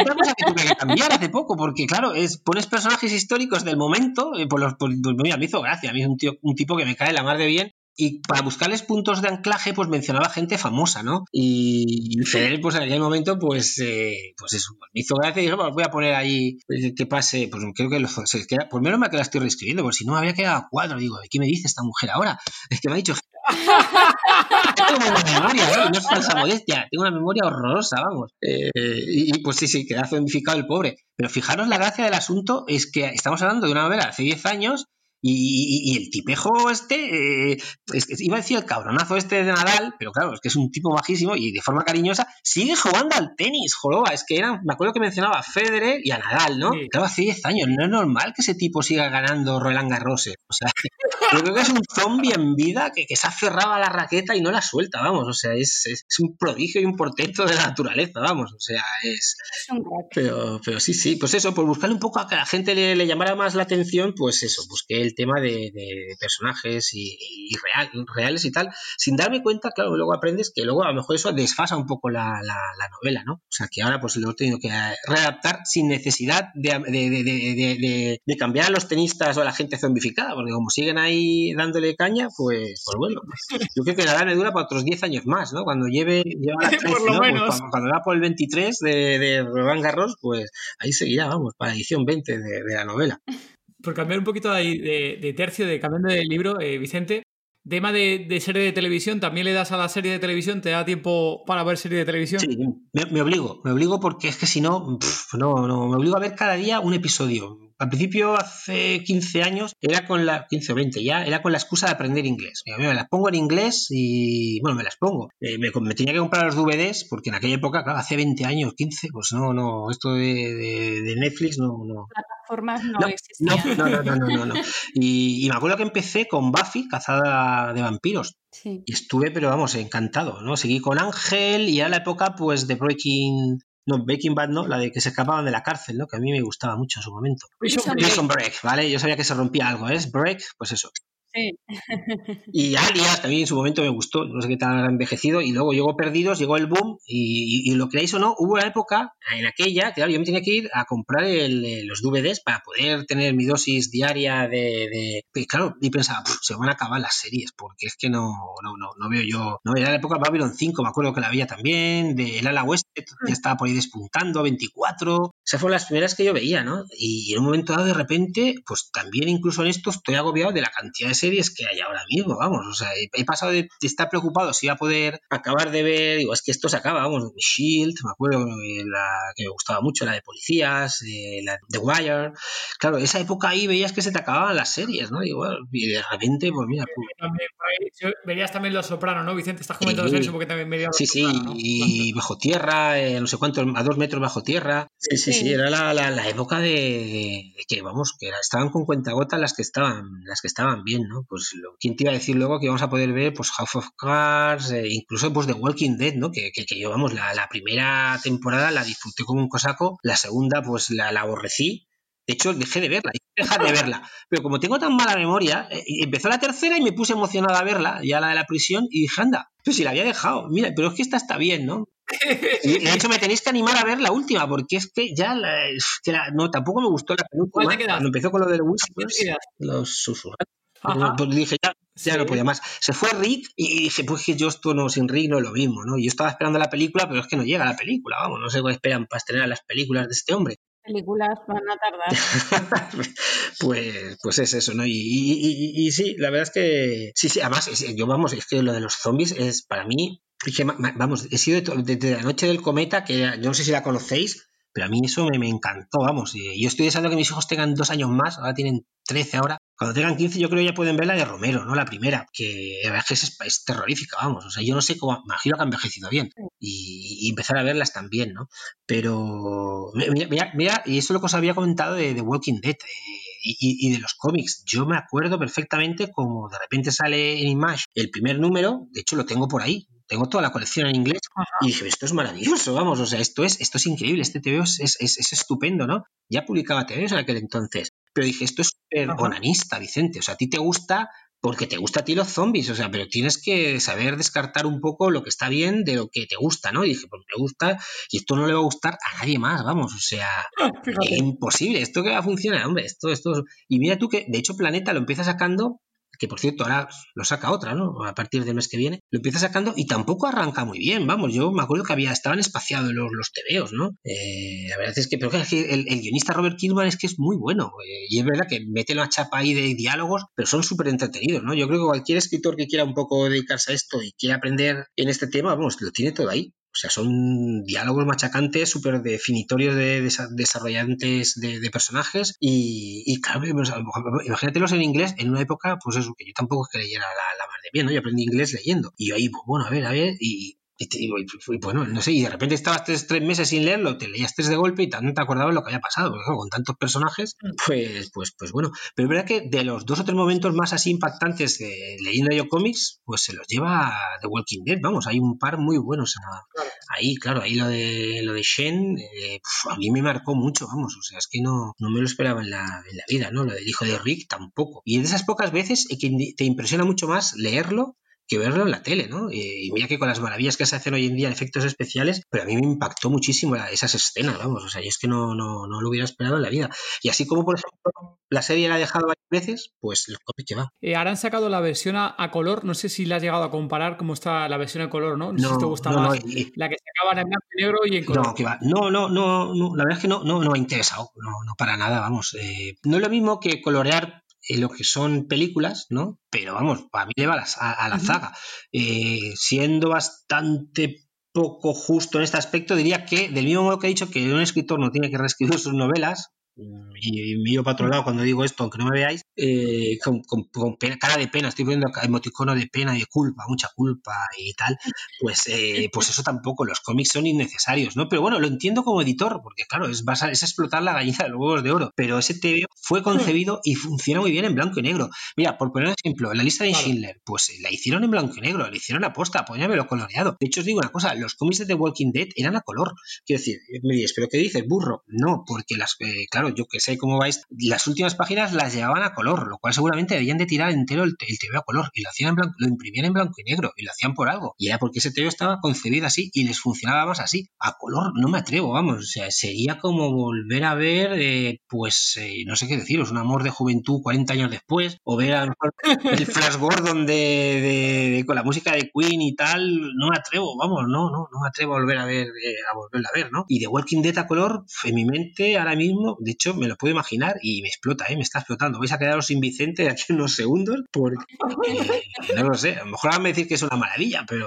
Otra cosa que tuve que cambiar hace poco, porque claro, es, pones personajes históricos del momento, eh, por los, pues mira, me hizo gracia, a mí es un, tío, un tipo que me cae la mar de bien, y para buscarles puntos de anclaje, pues mencionaba gente famosa, ¿no? Y Federer, pues en aquel momento, pues, eh, pues eso, me hizo gracia y dije, voy a poner ahí eh, que pase, pues creo que lo, se queda, por menos mal que la estoy reescribiendo, porque si no me había quedado a cuadro, digo, ¿qué me dice esta mujer ahora? Es que me ha dicho tengo una memoria, no es falsa modestia, tengo una memoria horrorosa, vamos. Eh, y, pues sí, sí, queda zombificado el pobre. Pero fijaros la gracia del asunto es que estamos hablando de una novela hace 10 años y, el tipejo este, eh, iba a decir el cabronazo este de Nadal, pero claro, es que es un tipo bajísimo y de forma cariñosa sigue jugando al tenis, joroba. Es que era, me acuerdo que mencionaba a Federer y a Nadal, ¿no? Claro, hace 10 años, no es normal que ese tipo siga ganando Roland Garros. O sea, yo creo que es un zombie en vida que, se ha cerrado a la raqueta y no la suelta, vamos. O sea, es, es, un prodigio y un portento de la naturaleza, vamos. O sea, es. Pero, pero sí, sí, pues eso, por buscarle un poco a que la gente le, le llamara más la atención, pues eso, busqué el tema de, personajes y, reales y tal, sin darme cuenta, claro, luego aprendes que luego a lo mejor eso desfasa un poco la, novela, ¿no? O sea, que ahora pues lo he tenido que readaptar sin necesidad de, cambiar a los tenistas o a la gente zombificada, porque como siguen ahí dándole caña, pues, pues bueno, yo creo que la me dura para otros 10 años más, ¿no? Cuando lleve, pues cuando, va por el 23 de, Roland Garros, pues ahí seguirá, vamos, para edición 20 de la novela por cambiar un poquito de, de, tercio, de cambiando de libro, eh, Vicente, tema de, serie de televisión, ¿también le das a la serie de televisión? ¿Te da tiempo para ver serie de televisión? Sí, me, obligo, me obligo porque es que si no, no, no, me obligo a ver cada día un episodio. Al principio, hace 15 años, era con la, 15 o 20 ya, era con la excusa de aprender inglés. Me, las pongo en inglés y, bueno, me las pongo. Eh, me, tenía que comprar los DVDs porque en aquella época, claro, hace 20 años, 15, pues no, no, esto de, de Netflix no, no, formas no, existían. No, no, no, no, no, Y, me acuerdo que empecé con Buffy, cazada de vampiros. Sí. Y estuve, pero vamos, encantado, ¿no? Seguí con Ángel y era la época, pues, de Breaking... No, Breaking Bad, ¿no? La de que se escapaban de la cárcel, ¿no? Que a mí me gustaba mucho en su momento. Prison Break, ¿vale? Yo sabía que se rompía algo, ¿es? Break, pues eso. Y Alias también en su momento me gustó, no sé qué tal ha envejecido, y luego llegó Perdidos, llegó el boom, y, lo creáis o no, hubo una época en aquella, claro, yo me tenía que ir a comprar los DVDs para poder tener mi dosis diaria de... y claro, y pensaba, se van a acabar las series, porque es que no, no, no, no veo yo... No, era la época Babylon 5, me acuerdo que la veía también, de El Ala West, ya estaba por ahí despuntando, 24, esas fueron las primeras que yo veía, ¿no? Y en un momento dado, de repente, pues también incluso en esto estoy agobiado de la cantidad de series que hay ahora mismo, vamos. O sea, he, pasado de, estar preocupado si iba a poder acabar de ver, digo, es que esto se acaba, vamos, Shield, me acuerdo eh, la que me gustaba mucho, la de policías, eh, la de Wire. Claro, esa época ahí veías que se te acababan las series, ¿no? Y, de repente, pues mira. Pues verías también Los Sopranos, ¿no, Vicente? Estás comentando eso porque también veías Sí, sí, y bajo tierra, eh, no sé cuánto, a dos metros bajo tierra. Sí, sí, sí, era la, la, época de, que, vamos, que estaban con cuentagotas las que estaban, las que estaban bien, ¿no? Pues lo, ¿quién te iba a decir luego que vamos a poder ver, pues House of Cards, eh, incluso pues The Walking Dead, ¿no? Que, que, que yo, vamos, la, la, primera temporada la disfruté como un cosaco, la segunda pues la, la aborrecí, de hecho, dejé de verla, dejé de verla. Pero como tengo tan mala memoria, eh, empezó la tercera y me puse emocionada a verla, ya la de la prisión, y dije, anda, pues si la había dejado, mira, pero es que esta está bien, ¿no? Y de hecho me tenéis que animar a ver la última, porque es que ya no, tampoco me gustó la penúltima. Cuando empezó con lo del los susurrantes. Pues dije, ya, ya no podía más. Se fue Rick y dije, pues que yo esto no sin Rick no es lo mismo, ¿no? Yo estaba esperando la película, pero es que no llega la película, vamos, no sé cómo esperan para estrenar las películas de este hombre películas van a tardar. pues, pues es eso, ¿no? Y, y, sí, la verdad es que sí, sí, además, yo vamos, es que lo de los zombies es para mí, vamos, he sido desde la noche del cometa, que yo no sé si la conocéis, pero a mí eso me, me encantó, vamos. Yo estoy deseando que mis hijos tengan dos años más, ahora tienen 13 ahora. Cuando tengan 15 yo creo que ya pueden ver la de Romero, ¿no? La primera, que es es, terrorífica, vamos. O sea, yo no sé cómo, imagino que ha envejecido bien y, empezar a verlas también, ¿no? Pero, mira, mira, y eso es lo que os había comentado de, Walking Dead. Eh, y, de los cómics. Yo me acuerdo perfectamente como de repente sale en Image el primer número, de hecho lo tengo por ahí, tengo toda la colección en inglés y dije, esto es maravilloso, vamos, o sea, esto es, esto es increíble, este TVO es, es, es estupendo, ¿no? Ya publicaba TVOs en aquel entonces, pero dije, esto es súper onanista, Vicente, o sea, a ti te gusta porque te gusta a ti los zombies, o sea, pero tienes que saber descartar un poco lo que está bien de lo que te gusta, ¿no? Y dije, pues me gusta y esto no le va a gustar a nadie más, vamos, o sea, es imposible, esto que va a funcionar, hombre, esto, esto, y mira tú que, de hecho, Planeta lo empieza sacando que por cierto ahora lo saca otra, ¿no? A partir del mes que viene, lo empieza sacando y tampoco arranca muy bien, vamos, yo me acuerdo que había, estaban espaciados los, los tebeos, ¿no? Eh, la verdad es que, pero es que el, guionista Robert Kirkman es que es muy bueno, eh, y es verdad que mete la chapa ahí de diálogos, pero son súper entretenidos, ¿no? Yo creo que cualquier escritor que quiera un poco dedicarse a esto y quiera aprender en este tema, vamos, lo tiene todo ahí. O sea, son diálogos machacantes, súper definitorios de, desarrollantes de, personajes y, claro, pues, imagínatelos en inglés en una época, pues eso, que yo tampoco es que leyera la, la de bien, ¿no? Yo aprendí inglés leyendo. Y ahí, pues bueno, a ver, a ver, y, y, bueno, no sé, y de repente estabas tres, tres, meses sin leerlo, te leías tres de golpe y no te acordabas lo que había pasado, porque con tantos personajes, mm. pues, pues, pues bueno. Pero es verdad que de los dos o tres momentos más así impactantes de leyendo yo cómics, pues se los lleva The Walking Dead, vamos, hay un par muy buenos ahí, claro, ahí lo de lo de Shen, eh, a mí me marcó mucho, vamos, o sea, es que no, no me lo esperaba en la, en la vida, ¿no? Lo del hijo de Rick tampoco. Y es de esas pocas veces que te impresiona mucho más leerlo que verlo en la tele, ¿no? Y, mira que con las maravillas que se hacen hoy en día, efectos especiales, pero a mí me impactó muchísimo esas escenas, vamos, o sea, yo es que no, no, no lo hubiera esperado en la vida. Y así como, por ejemplo, la serie la ha dejado varias veces, pues el cómic que va. Eh, ahora han sacado la versión a, color, no sé si la has llegado a comparar cómo está la versión a color, ¿no? No, sé si te gusta más la que se acaba en blanco y negro y en color. No, que va. No, no, no, no, la verdad es que no, no, no me ha interesado, no, no para nada, vamos. Eh, no es lo mismo que colorear lo que son películas, ¿no? Pero vamos, para mí le va a, la zaga. Eh, siendo bastante poco justo en este aspecto, diría que, del mismo modo que he dicho que un escritor no tiene que reescribir sus novelas, y, y para otro lado cuando digo esto, aunque no me veáis, eh, con, cara de pena, estoy poniendo emoticono de pena y de culpa, mucha culpa y tal, pues, eh, pues eso tampoco, los cómics son innecesarios, ¿no? Pero bueno, lo entiendo como editor, porque claro, es, es explotar la gallina de los huevos de oro, pero ese TV fue concebido y funciona muy bien en blanco y negro. Mira, por poner un ejemplo, la lista de Schindler, pues la hicieron en blanco y negro, la hicieron a posta, lo coloreado. De hecho, os digo una cosa, los cómics de The Walking Dead eran a color. Quiero decir, me dices, ¿pero qué dices, burro? No, porque las, eh, claro, yo que sé cómo vais, las últimas páginas las llevaban a color, lo cual seguramente debían de tirar entero el, el TV a color y lo hacían en blanco, lo imprimían en blanco y negro y lo hacían por algo. Y era porque ese TV estaba concebido así y les funcionaba más así. A color no me atrevo, vamos, o sea, sería como volver a ver, eh, pues, eh, no sé qué deciros, un amor de juventud 40 años después, o ver a lo mejor el Flash Gordon de, con la música de Queen y tal, no me atrevo, vamos, no, no, no me atrevo a volver a ver, eh, a volverla a ver, ¿no? Y de Walking Dead a color, en mi mente ahora mismo, de hecho, me lo puedo imaginar y me explota, ¿eh? me está explotando. Vais a quedaros sin Vicente de aquí unos segundos porque no lo sé. A lo mejor van a decir que es una maravilla, pero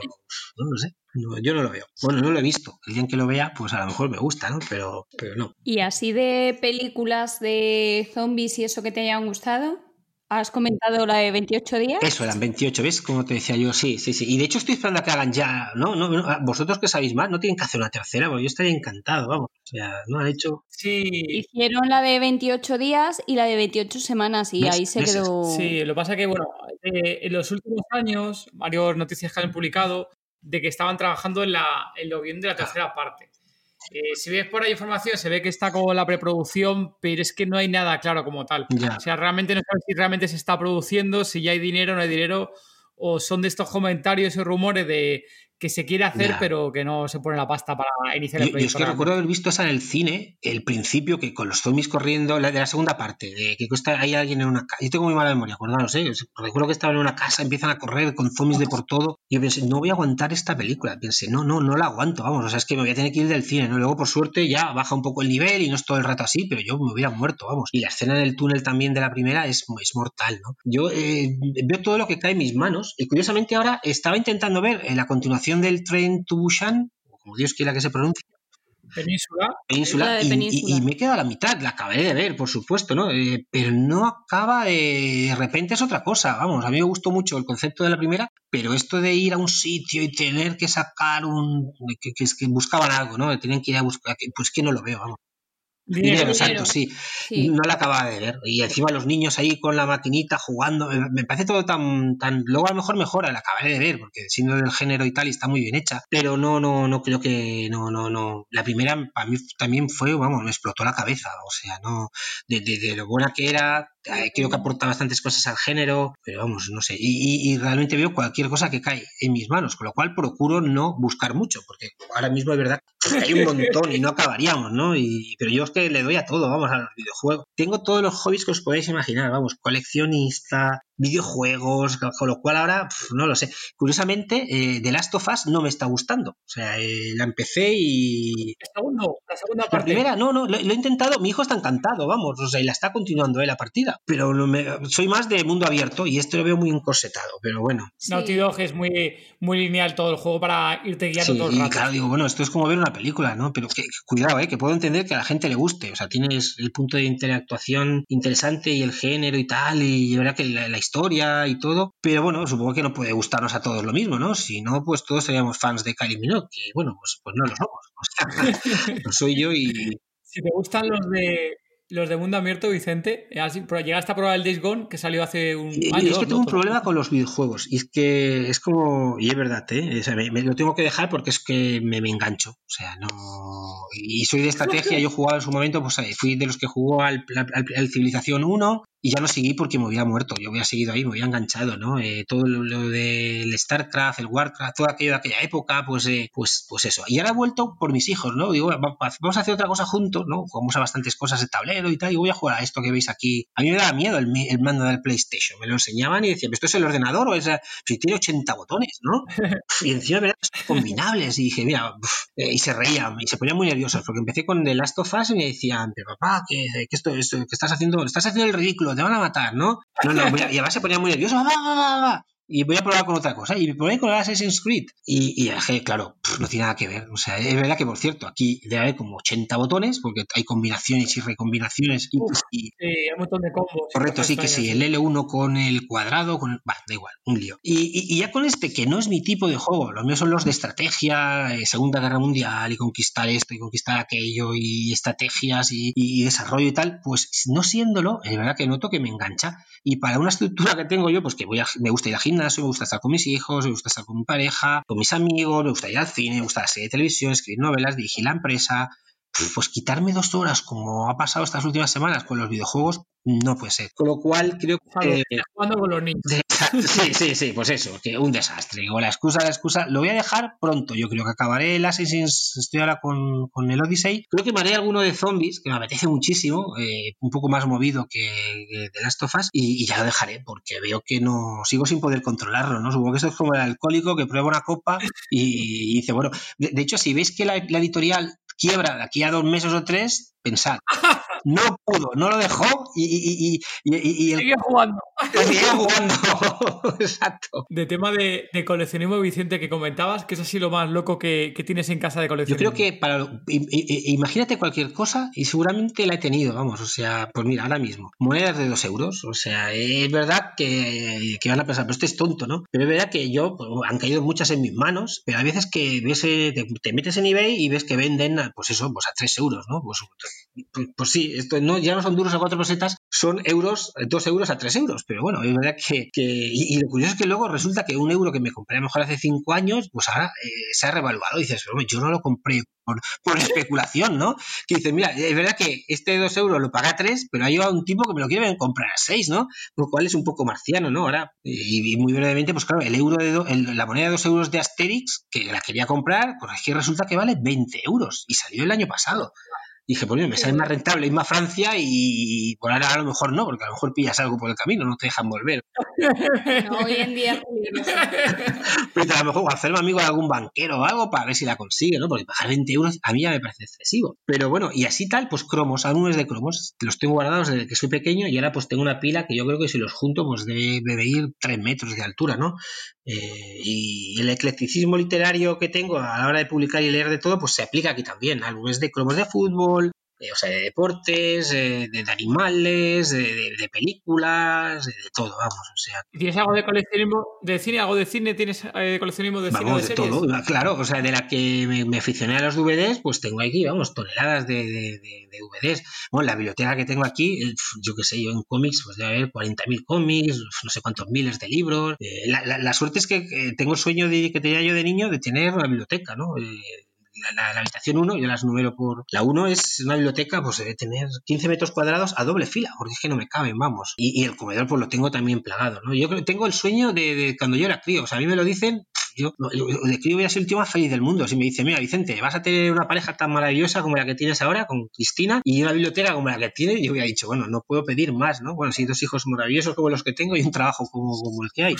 no lo sé. yo no lo veo. Bueno, no lo he visto. El que lo vea, pues a lo mejor me gusta, ¿no? Pero, pero no. ¿Y así de películas de zombies y eso que te hayan gustado? ¿Has comentado la de 28 días? Eso, eran 28, ¿ves? Como te decía yo, sí, sí, sí. Y de hecho estoy esperando a que hagan ya, ¿no? no, ah, vosotros que sabéis más, no tienen que hacer una tercera, porque yo estaría encantado, vamos. O sea, no han hecho... Sí. Hicieron la de 28 días y la de 28 semanas y ahí se quedó... Sí, lo que pasa que, bueno, eh, en los últimos años, varios noticias que han publicado de que estaban trabajando en, la, en lo bien de la tercera parte. Eh, si ves por ahí información, se ve que está como la preproducción, pero es que no hay nada claro como tal. O sea, realmente no sabes si realmente se está produciendo, si ya hay dinero o no hay dinero, o son de estos comentarios y rumores de que se quiere hacer, pero que no se pone la pasta para iniciar el proyecto. Yo es que recuerdo haber visto esa en el cine, el principio, que con los zombies corriendo, la de la segunda parte, de que hay alguien en una casa. Yo tengo muy mala memoria, acordaros, ¿eh? Recuerdo que estaban en una casa, empiezan a correr con zombies de por todo. Y yo pensé, no voy a aguantar esta película. Pensé, no, no, no la aguanto, vamos, o sea, es que me voy a tener que ir del cine, ¿no? Luego, por suerte, ya baja un poco el nivel y no es todo el rato así, pero yo me hubiera muerto, vamos. Y la escena del túnel también de la primera es, es mortal, ¿no? Yo eh, veo todo lo que cae en mis manos y curiosamente ahora estaba intentando ver en la continuación del tren Bushan, o como Dios quiera que se pronuncie. Península. Península, y, me he quedado a la mitad, la acabé de ver, por supuesto, ¿no? Eh, pero no acaba de... de repente es otra cosa, vamos, a mí me gustó mucho el concepto de la primera, pero esto de ir a un sitio y tener que sacar un... que, que, que buscaban algo, ¿no? Tenían que ir a buscar, pues que no lo veo, vamos. Dinero, exacto, sí. No la acababa de ver. Y encima los niños ahí con la maquinita jugando. Me parece todo tan. tan luego a lo mejor mejora, la acabé de ver, porque siendo del género y tal, y está muy bien hecha. Pero no, no, no creo que. No, no, no. La primera para mí también fue, vamos, me explotó la cabeza. O sea, no. De, de, lo buena que era, eh, creo que aporta bastantes cosas al género, pero vamos, no sé. Y, y, realmente veo cualquier cosa que cae en mis manos, con lo cual procuro no buscar mucho, porque ahora mismo es verdad que hay un montón y no acabaríamos, ¿no? Y, pero yo es que le doy a todo, vamos, a los videojuegos. Tengo todos los hobbies que os podéis imaginar, vamos, coleccionista, videojuegos, con lo cual ahora no lo sé. Curiosamente, eh, The Last of Us no me está gustando. O sea, eh, la empecé y... La segunda, la segunda parte. La primera, no, no, lo, he intentado, mi hijo está encantado, vamos, o sea, y la está continuando eh, la partida. Pero soy más de mundo abierto y esto lo veo muy encorsetado, pero bueno. Naughty Dog es muy, muy lineal todo el juego para irte guiando todo el rato. claro, digo, bueno, esto es como ver una película, ¿no? Pero cuidado, ¿eh? Que puedo entender que a la gente le guste, o sea, tienes el punto de interactuación interesante y el género y tal, y verdad que la, historia y todo, pero bueno, supongo que no puede gustarnos a todos lo mismo, ¿no? Si no, pues todos seríamos fans de Kylie Minogue, que bueno, pues, pues no lo somos, o sea, no soy yo y... Si te gustan los de los de mundo abierto, Vicente, llegaste a probar el Days Gone que salió hace un año. es que tengo un problema con los videojuegos. Y es que es como. Y es verdad, ¿eh? me, lo tengo que dejar porque es que me, me, engancho. O sea, no. Y soy de estrategia. yo jugaba en su momento, pues eh, fui de los que jugó al, al Civilización 1 y ya no seguí porque me había muerto, yo había seguido ahí, me había enganchado, ¿no? Eh, todo lo, del StarCraft, el Warcraft, todo aquello de aquella época, pues, eh, pues, pues eso. Y ahora he vuelto por mis hijos, ¿no? Digo, vamos a hacer otra cosa juntos, ¿no? Jugamos a bastantes cosas de tablero y tal, y voy a jugar a esto que veis aquí. A mí me daba miedo el, el mando del PlayStation, me lo enseñaban y decían, ¿esto es el ordenador o es, si tiene 80 botones, ¿no? y encima me combinables y dije, mira, eh, y se reían y se ponían muy nerviosos porque empecé con The Last of Us y me decían, pero papá, ¿qué, esto, esto, que estás haciendo? Estás haciendo el ridículo te van a matar, ¿no? No, no, y además se ponía muy nervioso, va, va, va, va y voy a probar con otra cosa. Y me probé con el Assassin's Creed. Y, y claro, no tiene nada que ver. O sea, es verdad que, por cierto, aquí debe haber como 80 botones, porque hay combinaciones y recombinaciones. Y, sí, hay un montón de combos. Correcto, sí que sí. El L1 con el cuadrado, con el... da igual, un lío. Y, ya con este, que no es mi tipo de juego, los míos son los de estrategia, eh, Segunda Guerra Mundial, y conquistar esto y conquistar aquello, y estrategias y, desarrollo y tal, pues no siéndolo, es verdad que noto que me engancha. Y para una estructura que tengo yo, pues que voy a, me gusta ir a me gusta estar con mis hijos, me gusta estar con mi pareja, con mis amigos, me gusta ir al cine, me gusta la serie de televisión, escribir novelas, dirigir la empresa. Pues quitarme dos horas, como ha pasado estas últimas semanas con los videojuegos, no puede ser. Con lo cual creo que... Jugando con los niños. Sí, sí, sí, pues eso, que un desastre. O la excusa, la excusa. Lo voy a dejar pronto. Yo creo que acabaré el Assassin's, estoy ahora con, con el Odyssey. Creo que me haré alguno de zombies, que me apetece muchísimo, eh, un poco más movido que, de Last of Us, y, ya lo dejaré, porque veo que no sigo sin poder controlarlo, ¿no? Supongo que esto es como el alcohólico que prueba una copa y, dice, bueno, de, hecho, si veis que la, la editorial quiebra de aquí a dos meses o tres, pensad, no pudo, no lo dejó y, y, y, y jugando. Seguía jugando, exacto. De tema de, coleccionismo, Vicente, que comentabas, que es así lo más loco que, tienes en casa de coleccionismo. Yo creo que para imagínate cualquier cosa y seguramente la he tenido, vamos, o sea, pues mira, ahora mismo, monedas de dos euros, o sea, es verdad que, van a pensar, pero este es tonto, ¿no? Pero es verdad que yo, pues, han caído muchas en mis manos, pero hay veces que ves, eh, te, metes en eBay y ves que venden, pues eso, pues a tres euros, ¿no? Pues, pues, pues sí, esto no, ya no son duros a cuatro pesetas, son euros, dos euros a tres euros pero bueno, es verdad que, y, lo curioso es que luego resulta que un euro que me compré a lo mejor hace cinco años, pues ahora eh, se ha revaluado. Dices, pero yo no lo compré por, especulación, ¿no? Que dices, mira, es verdad que este dos euros lo paga tres, pero ha llevado un tipo que me lo quiere comprar a seis, ¿no? Lo cual es un poco marciano, ¿no? Ahora, y, muy brevemente, pues claro, el euro de la moneda de dos euros de Asterix, que la quería comprar, pues aquí resulta que vale 20 euros y salió el año pasado dije, pues me sale más rentable irme a Francia y por ahora a lo mejor no, porque a lo mejor pillas algo por el camino, no te dejan volver. hoy en día A lo mejor hacerme amigo de algún banquero o algo para ver si la consigue, ¿no? Porque pagar 20 euros a mí ya me parece excesivo. Pero bueno, y así tal, pues cromos, álbumes de cromos, los tengo guardados desde que soy pequeño y ahora pues tengo una pila que yo creo que si los junto pues debe, debe ir 3 metros de altura, ¿no? Eh, y el eclecticismo literario que tengo a la hora de publicar y leer de todo, pues se aplica aquí también. Álbumes de cromos de fútbol, o sea, de deportes, de, animales, de, películas, de, todo, vamos, o sea. ¿Tienes algo de coleccionismo de cine? ¿Algo de cine? ¿Tienes eh, coleccionismo de cine? de, de todo, claro, o sea, de la que me, aficioné a los DVDs, pues tengo aquí, vamos, toneladas de, DVDs. Bueno, la biblioteca que tengo aquí, eh, yo qué sé, yo en cómics, pues debe haber 40.000 cómics, no sé cuántos miles de libros. Eh, la, suerte es que tengo el sueño de, que tenía yo de niño de tener una biblioteca, ¿no? La, habitación 1, yo las numero por... La 1 es una biblioteca, pues debe tener 15 metros cuadrados a doble fila, porque es que no me caben, vamos. Y, el comedor pues lo tengo también plagado, ¿no? Yo creo tengo el sueño de, cuando yo era crío, o sea, a mí me lo dicen yo, yo voy a ser el tío más feliz del mundo. Si me dice, mira, Vicente, vas a tener una pareja tan maravillosa como la que tienes ahora con Cristina y una biblioteca como la que tienes, yo hubiera dicho, bueno, no puedo pedir más, ¿no? Bueno, si dos hijos maravillosos como los que tengo y un trabajo como, el que hay.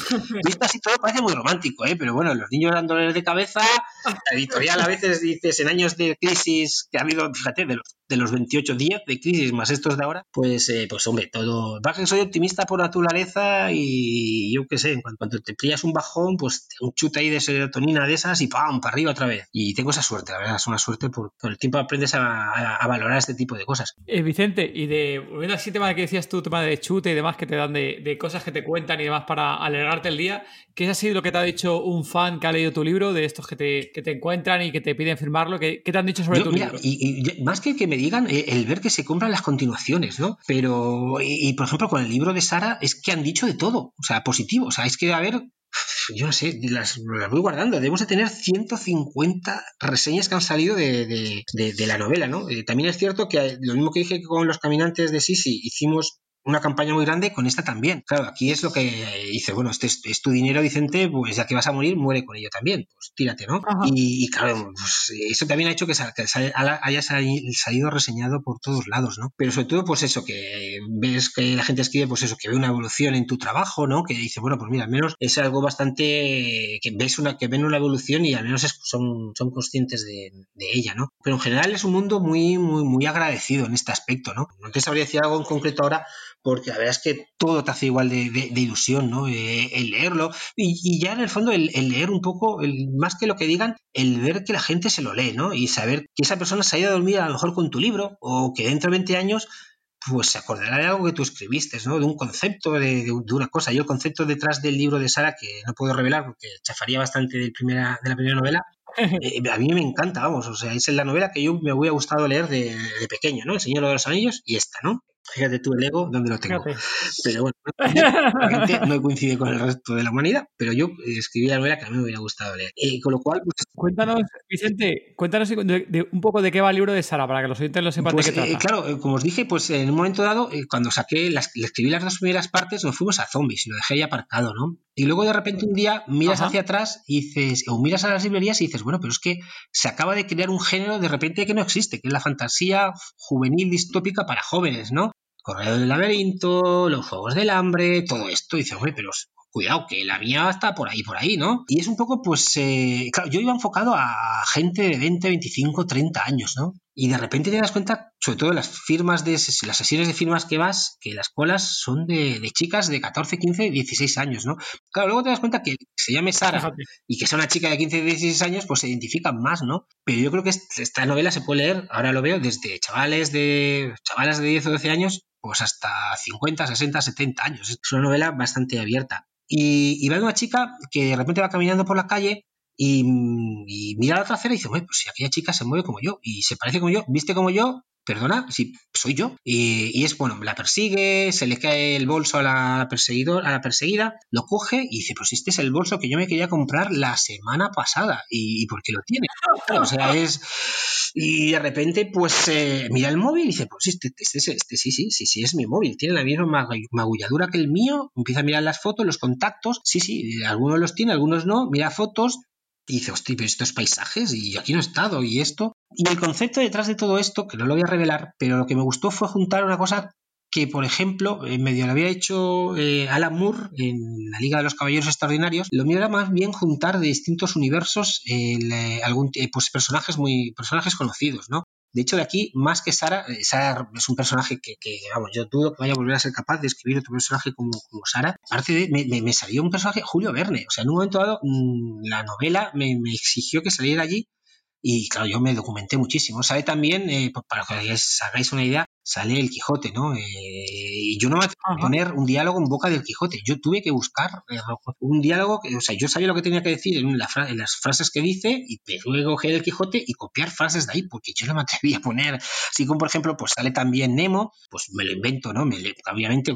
Visto así todo parece muy romántico, ¿eh? Pero bueno, los niños dan dolores de cabeza, la editorial a veces dices, en años de crisis que ha habido, fíjate, de los, de los 28 días de crisis más estos de ahora, pues, eh, pues hombre, todo... que soy optimista por naturaleza y yo qué sé, en cuanto te pillas un bajón, pues un chute ahí de serotonina de esas y ¡pam! para arriba otra vez. Y tengo esa suerte, la verdad, es una suerte por con el tiempo aprendes a, valorar este tipo de cosas. Eh, Vicente, y de volviendo así tema de que decías tú, tema de chute y demás que te dan de, cosas que te cuentan y demás para alegrarte el día, ¿qué ha sido lo que te ha dicho un fan que ha leído tu libro, de estos que te, que te encuentran y que te piden firmarlo? ¿Qué, te han dicho sobre tu libro? Y, más que que me digan, eh, el ver que se compran las continuaciones, ¿no? Pero, y, por ejemplo, con el libro de Sara, es que han dicho de todo, o sea, positivo, o sea, es que a ver, yo no sé, las, voy guardando. Debemos de tener 150 reseñas que han salido de, la novela, ¿no? Eh, también es cierto que lo mismo que dije con los caminantes de Sisi, hicimos una campaña muy grande con esta también. Claro, aquí es lo que dice, bueno, este es, tu dinero, Vicente, pues ya que vas a morir, muere con ello también, pues tírate, ¿no? Y, claro, pues eso también ha hecho que, haya salido reseñado por todos lados, ¿no? Pero sobre todo, pues eso, que ves que la gente escribe, pues eso, que ve una evolución en tu trabajo, ¿no? Que dice, bueno, pues mira, al menos es algo bastante, que ves una, que ven una evolución y al menos son, son conscientes de, ella, ¿no? Pero en general es un mundo muy, muy, muy agradecido en este aspecto, ¿no? No te sabría decir algo en concreto ahora, porque la verdad es que todo te hace igual de, ilusión, ¿no? Eh, el leerlo y, ya en el fondo el, leer un poco, el, más que lo que digan, el ver que la gente se lo lee, ¿no? Y saber que esa persona se ha ido a dormir a lo mejor con tu libro o que dentro de 20 años pues se acordará de algo que tú escribiste, ¿no? De un concepto, de, una cosa. Yo el concepto detrás del libro de Sara, que no puedo revelar porque chafaría bastante de, primera, de la primera novela, eh, a mí me encanta, vamos, o sea, es la novela que yo me hubiera gustado leer de, de, pequeño, ¿no? El Señor de los Anillos y esta, ¿no? Fíjate tú el ego donde lo tengo. Pero bueno, la gente no coincide con el resto de la humanidad, pero yo escribí la novela que a mí me hubiera gustado leer. Y con lo cual. Pues, cuéntanos, Vicente, cuéntanos un poco de qué va el libro de Sara, para que los oyentes lo sepan pues, de qué trata. Eh, claro, eh, como os dije, pues en un momento dado, eh, cuando saqué, las, le escribí las dos primeras partes, nos fuimos a zombies y lo dejé ahí aparcado, ¿no? Y luego de repente un día miras hacia atrás y dices, o miras a las librerías y dices, bueno, pero es que se acaba de crear un género de repente que no existe, que es la fantasía juvenil distópica para jóvenes, ¿no? Correo del laberinto, los juegos del hambre, todo esto. Y dice, hombre, pero cuidado, que la mía está por ahí, por ahí, ¿no? Y es un poco, pues, eh, claro, yo iba enfocado a gente de 20, 25, 30 años, ¿no? Y de repente te das cuenta, sobre todo las firmas de las sesiones de firmas que vas, que las colas son de, chicas de 14, 15, 16 años, ¿no? Claro, luego te das cuenta que se llame Sara y que sea una chica de 15, 16 años, pues se identifican más, ¿no? Pero yo creo que esta novela se puede leer, ahora lo veo, desde chavales de chavales de 10 o 12 años pues hasta 50, 60, 70 años. Es una novela bastante abierta. Y, y va una chica que de repente va caminando por la calle y, mira a la trasera y dice, pues si aquella chica se mueve como yo y se parece como yo, viste como yo, perdona, si soy yo. Y, es bueno, la persigue, se le cae el bolso a la, perseguidor, a la perseguida, lo coge y dice, pues este es el bolso que yo me quería comprar la semana pasada. ¿Y, por qué lo tiene? o sea, es... Y de repente, pues eh, mira el móvil y dice, pues este, este, este, este, sí, sí, sí, sí, es mi móvil, tiene la misma magulladura que el mío, empieza a mirar las fotos, los contactos, sí, sí, algunos los tiene, algunos no, mira fotos, y dice, hostia, pero estos paisajes, y aquí no he estado, y esto. Y el concepto detrás de todo esto, que no lo voy a revelar, pero lo que me gustó fue juntar una cosa que, por ejemplo, en medio lo había hecho eh, Alan Moore en la Liga de los Caballeros Extraordinarios. Lo mío era más bien juntar de distintos universos eh, algún, eh, pues personajes muy personajes conocidos, ¿no? De hecho, de aquí, más que Sara, eh, Sara es un personaje que, vamos, yo dudo que vaya a volver a ser capaz de escribir otro personaje como, como Sara. Aparte de, me, me, salió un personaje, Julio Verne. O sea, en un momento dado, mm, la novela me, me exigió que saliera allí y claro, yo me documenté muchísimo. Sale también, eh, para que os hagáis una idea, sale el Quijote, ¿no? Eh, y yo no me a poner un diálogo en boca del Quijote. Yo tuve que buscar eh, un diálogo, que, o sea, yo sabía lo que tenía que decir en, las frases que dice y luego coger el Quijote y copiar frases de ahí, porque yo no me atreví a poner, así como por ejemplo, pues sale también Nemo, pues me lo invento, ¿no? Me, obviamente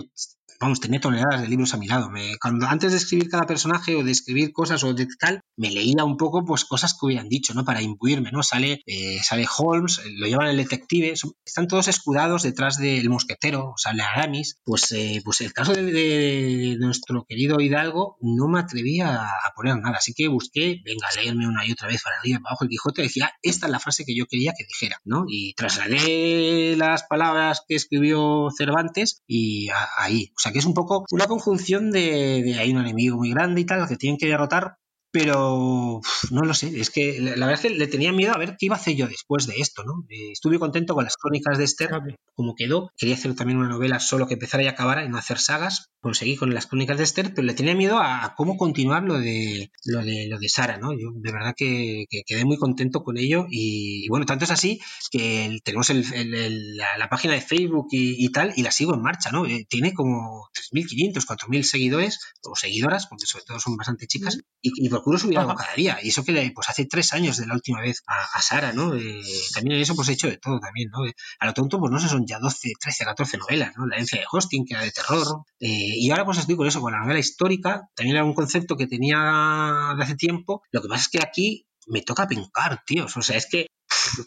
vamos, tenía toneladas de libros a mi lado. Cuando antes de escribir cada personaje o de escribir cosas o de tal, me leía un poco pues cosas que hubieran dicho, ¿no? Para imbuirme, ¿no? Sale, eh, sale Holmes, eh, lo llevan el detective, están todos escudados detrás del mosquetero, sale Aramis. Pues, eh, pues el caso de, nuestro querido Hidalgo no me atreví a, poner nada, así que busqué, venga, leerme una y otra vez para arriba, abajo el Quijote, decía, esta es la frase que yo quería que dijera, ¿no? Y trasladé las palabras que escribió Cervantes y ahí, o sea que es un poco una conjunción de, de hay un enemigo muy grande y tal, que tienen que derrotar, pero no lo sé, es que la verdad es que le tenía miedo a ver qué iba a hacer yo después de esto, ¿no? Eh, estuve contento con las crónicas de Esther, como quedó. Quería hacer también una novela solo que empezara y acabara y no hacer sagas. Conseguí con las crónicas de Esther, pero le tenía miedo a, cómo continuar lo de, lo de lo de Sara, ¿no? Yo de verdad que, quedé muy contento con ello y, bueno, tanto es así que tenemos la, página de Facebook y, tal y la sigo en marcha, ¿no? Eh, tiene como 3.500, 4.000 seguidores o seguidoras, porque sobre todo son bastante chicas, y, y procuro subir algo cada día. Y eso que pues hace tres años de la última vez a, Sara, ¿no? Eh, también en eso pues he hecho de todo también, ¿no? A lo tonto pues no sé, son ya 12, 13, 14 novelas, ¿no? La herencia de Hosting, que era de terror. Eh, y ahora pues estoy con eso, con la novela histórica. También era un concepto que tenía de hace tiempo. Lo que pasa es que aquí me toca pencar, tíos. O sea, es que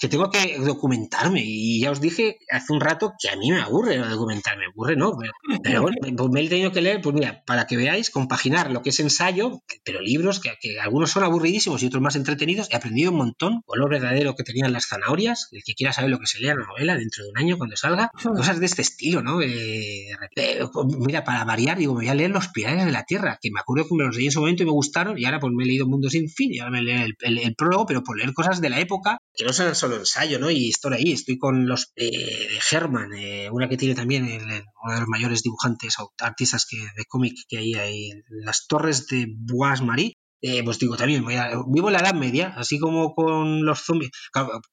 que tengo que documentarme. Y ya os dije hace un rato que a mí me aburre documentarme. Me aburre, ¿no? Pero, bueno, me he tenido que leer, pues mira, para que veáis, compaginar lo que es ensayo, pero libros que, algunos son aburridísimos y otros más entretenidos. He aprendido un montón. O lo verdadero que tenían las zanahorias. El que quiera saber lo que se lea la novela dentro de un año cuando salga. Cosas de este estilo, ¿no? Eh, pues mira, para variar, digo, me voy a leer Los Pilares de la Tierra, que me acuerdo que me los leí en su momento y me gustaron. Y ahora pues me he leído Mundo sin fin y ahora me leo el, el, el prólogo, pero por leer cosas de la época que no son solo ensayo, ¿no? Y estoy ahí, estoy con los eh, de Herman, eh, una que tiene también uno de los mayores dibujantes o artistas que, de cómic que hay ahí, las torres de Bois Marie, eh, pues digo, también vivo en la Edad Media, así como con los zombies.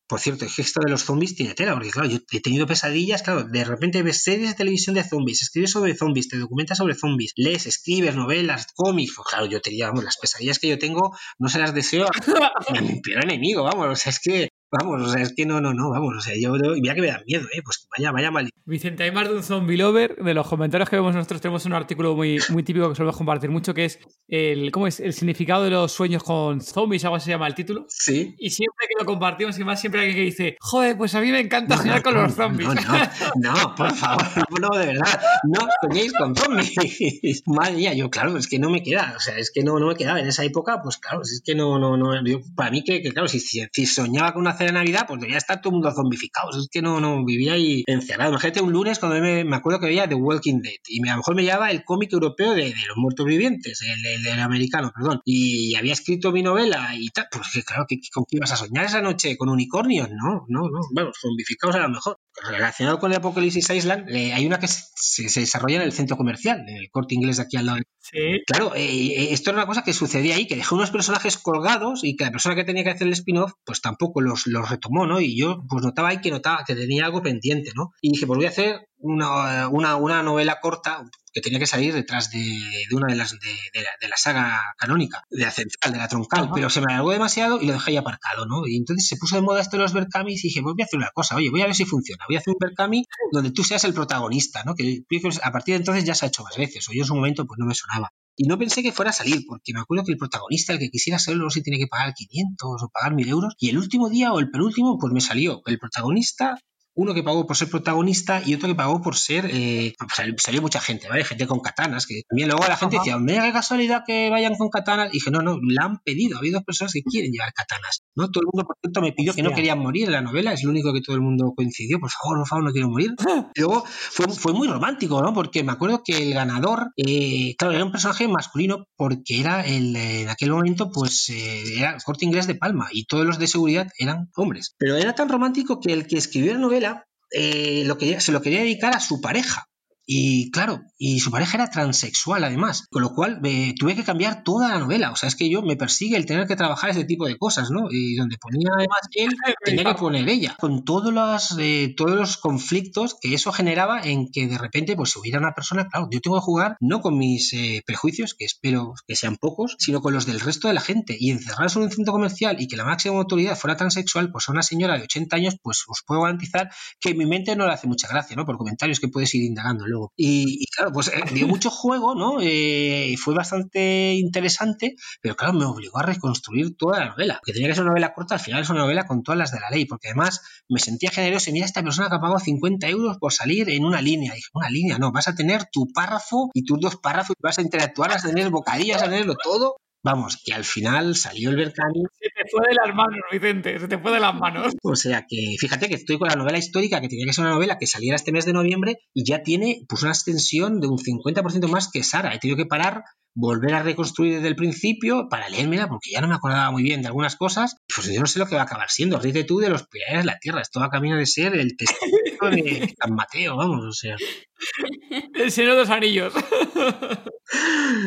por cierto, el gesto de los zombies tiene tela, porque claro, yo he tenido pesadillas, claro, de repente ves series de televisión de zombies, escribes sobre zombies, te documentas sobre zombies, lees, escribes novelas, cómics, pues claro, yo tenía, vamos, las pesadillas que yo tengo no se las deseo a mi peor enemigo, vamos, es que Vamos, o sea, es que no, no, no, vamos, o sea, yo mira que me da miedo, ¿eh? Pues vaya, vaya mal. Vicente, hay más de un zombie lover. De los comentarios que vemos nosotros tenemos un artículo muy, muy típico que solemos compartir mucho, que es el, ¿cómo es? El significado de los sueños con zombies, algo así se llama el título. Sí. Y siempre que lo compartimos, y más siempre hay alguien que dice, joder, pues a mí me encanta soñar con los zombies. No, no, no, por favor, no, de verdad, no soñéis con zombies. Madre mía, yo, claro, es que no me queda, o sea, es que no, no me quedaba en esa época, pues claro, es que no, no, no, para mí que, claro, si, si soñaba con una cena de Navidad, pues debía estar todo el mundo zombificado. Es que no, no vivía ahí encerrado. Imagínate un lunes cuando me, me acuerdo que veía The Walking Dead y me, a lo mejor me llevaba el cómic europeo de, los muertos vivientes, el, el, americano, perdón. Y había escrito mi novela y tal. Pues que, claro, ¿con qué ibas a soñar esa noche? ¿Con unicornios? No, no, no. Bueno, zombificados a lo mejor. Relacionado con el Apocalipsis Island, eh, hay una que se, se, desarrolla en el centro comercial, en el corte inglés de aquí al lado. Sí. Claro, eh, eh, esto era una cosa que sucedía ahí, que dejó unos personajes colgados y que la persona que tenía que hacer el spin-off, pues tampoco los, los retomó, ¿no? Y yo, pues notaba ahí que notaba que tenía algo pendiente, ¿no? Y dije, pues voy a hacer una, una, una novela corta que tenía que salir detrás de, de una de las de, la, de, la, saga canónica, de la central, de la troncal, pero se me alargó demasiado y lo dejé ahí aparcado, ¿no? Y entonces se puso de moda esto de los Berkamis y dije, voy a hacer una cosa, oye, voy a ver si funciona, voy a hacer un Berkami donde tú seas el protagonista, ¿no? Que a partir de entonces ya se ha hecho más veces, o yo en su momento pues no me sonaba. Y no pensé que fuera a salir, porque me acuerdo que el protagonista, el que quisiera sé si tiene que pagar 500 o pagar 1000 euros. Y el último día o el penúltimo, pues me salió el protagonista uno que pagó por ser protagonista y otro que pagó por ser. Eh, salió mucha gente, ¿vale? Gente con katanas, que también luego la gente decía, mira qué casualidad que vayan con katanas. Y dije, no, no, la han pedido. Ha habido dos personas que quieren llevar katanas, ¿no? Todo el mundo, por cierto, me pidió que no querían morir en la novela, es lo único que todo el mundo coincidió, por favor, por favor, no quiero morir. Y luego fue, fue muy romántico, ¿no? Porque me acuerdo que el ganador, eh, claro, era un personaje masculino porque era el, en aquel momento, pues, eh, era corte inglés de Palma y todos los de seguridad eran hombres. Pero era tan romántico que el que escribió la novela eh, lo que, se lo quería dedicar a su pareja. Y claro, y su pareja era transexual además, con lo cual tuve que cambiar toda la novela. O sea, es que yo me persigue el tener que trabajar ese tipo de cosas, ¿no? Y donde ponía además él, tenía que poner ella, con todos los, eh, todos los conflictos que eso generaba en que de repente pues hubiera una persona, claro, yo tengo que jugar no con mis eh, prejuicios, que espero que sean pocos, sino con los del resto de la gente. Y encerrarse en un centro comercial y que la máxima autoridad fuera transexual, pues a una señora de 80 años, pues os puedo garantizar que mi mente no le hace mucha gracia, ¿no? Por comentarios que puedes ir indagando luego. Y, claro, pues eh, dio mucho juego, ¿no? Eh, fue bastante interesante, pero claro, me obligó a reconstruir toda la novela. Que tenía que ser una novela corta, al final es una novela con todas las de la ley, porque además me sentía generoso y mira esta persona que ha pagado 50 euros por salir en una línea. dije, una línea, no, vas a tener tu párrafo y tus dos párrafos, vas a interactuar, vas a tener bocadillas, vas a tenerlo todo Vamos, que al final salió el Berkami. Se te fue de las manos, Vicente, se te fue de las manos. O sea que, fíjate que estoy con la novela histórica, que tenía que ser una novela que saliera este mes de noviembre y ya tiene pues una extensión de un 50% más que Sara. He tenido que parar volver a reconstruir desde el principio para leérmela, porque ya no me acordaba muy bien de algunas cosas. Pues yo no sé lo que va a acabar siendo. Ríete tú de los pilares de la tierra. Esto va a camino de ser el testamento de San Mateo, vamos, o sea. El Señor de los Anillos.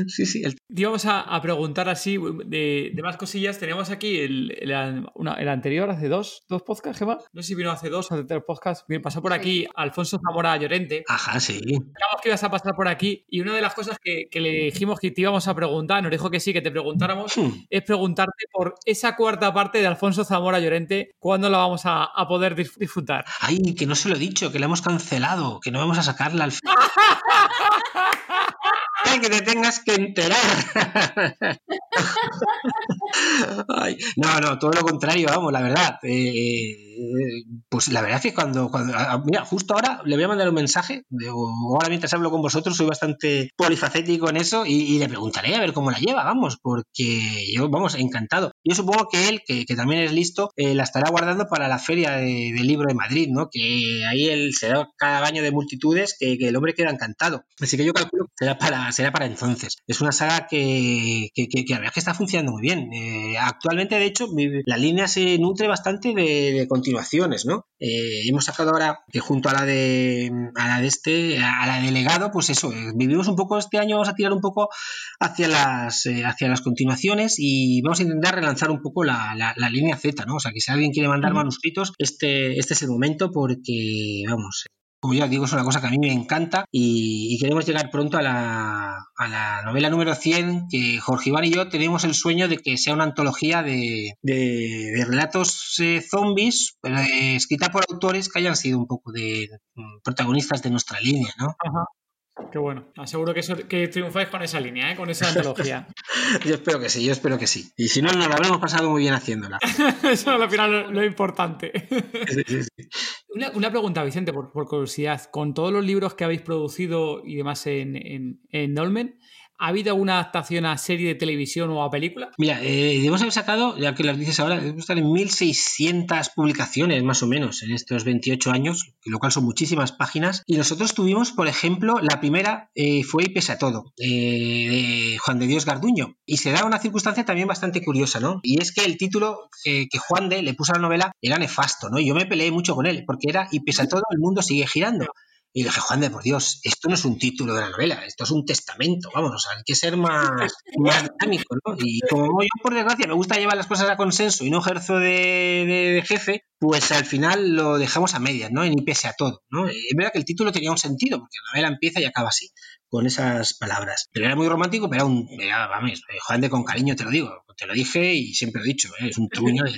Sí, sí. El... Íbamos a, preguntar así de, más cosillas. Teníamos aquí el, el, anterior, hace dos, dos podcasts, Gemma. No sé si vino hace dos o hace tres podcasts. Pasó por aquí Alfonso Zamora Llorente. Ajá, sí. Sabíamos que ibas a pasar por aquí y una de las cosas que, le dijimos que te íbamos a preguntar, nos dijo que sí, que te preguntáramos, hmm. es preguntarte por esa cuarta parte de Alfonso Zamora Llorente, ¿cuándo la vamos a, a poder disfrutar? Ay, que no se lo he dicho, que la hemos cancelado, que no vamos a sacarla al final. que te tengas que enterar. no, no, todo lo contrario, vamos, la verdad. Eh, pues la verdad es que cuando, cuando, mira, justo ahora le voy a mandar un mensaje, ahora mientras hablo con vosotros soy bastante polifacético en eso y, le preguntaré a ver cómo la lleva, vamos, porque yo, vamos, encantado. Yo supongo que él, que, también es listo, eh, la estará guardando para la feria del libro de Madrid, ¿no? Que ahí él se da cada baño de multitudes que, el hombre queda encantado. Así que yo calculo que será para, será para entonces. Es una saga que, que, que, la verdad que está funcionando muy bien. Eh, actualmente, de hecho, la línea se nutre bastante de, de continuaciones, ¿no? Eh, hemos sacado ahora que junto a la de a la de este, a la delegado, pues eso, vivimos un poco este año, vamos a tirar un poco hacia las hacia las continuaciones y vamos a intentar relanzar un poco la, la, línea Z, ¿no? O sea que si alguien quiere mandar manuscritos, este, este es el momento porque, vamos, como ya digo, es una cosa que a mí me encanta y, queremos llegar pronto a la, novela número 100, que Jorge Iván y yo tenemos el sueño de que sea una antología de, relatos eh, zombies, eh, escrita por autores que hayan sido un poco de mm, protagonistas de nuestra línea, ¿no? Qué bueno. Aseguro que, que triunfáis con esa línea, ¿eh? con esa antología. yo espero que sí, yo espero que sí. Y si no, nos lo habremos pasado muy bien haciéndola. Eso es al final lo, importante. Una, pregunta, Vicente, por, curiosidad. Con todos los libros que habéis producido y demás en, en, en Dolmen, ¿Ha habido alguna adaptación a serie de televisión o a película? Mira, eh, debemos haber sacado, ya que las dices ahora, debemos estar en 1600 publicaciones más o menos en estos 28 años, lo cual son muchísimas páginas. Y nosotros tuvimos, por ejemplo, la primera eh, fue Y pese a todo, eh, de Juan de Dios Garduño. Y se da una circunstancia también bastante curiosa, ¿no? Y es que el título que Juan de le puso a la novela era nefasto, ¿no? Y yo me peleé mucho con él, porque era Y pese a todo, el mundo sigue girando. Y dije, Juan de por Dios, esto no es un título de la novela, esto es un testamento, vamos, o sea, hay que ser más, más dinámico, ¿no? Y como yo, por desgracia, me gusta llevar las cosas a consenso y no ejerzo de, jefe, pues al final lo dejamos a medias, ¿no? Y ni pese a todo, ¿no? Es verdad que el título tenía un sentido, porque la novela empieza y acaba así con esas palabras. Pero era muy romántico, pero era un, era, vamos, Juan de con cariño te lo digo, te lo dije y siempre lo he dicho, ¿eh? es un truño de,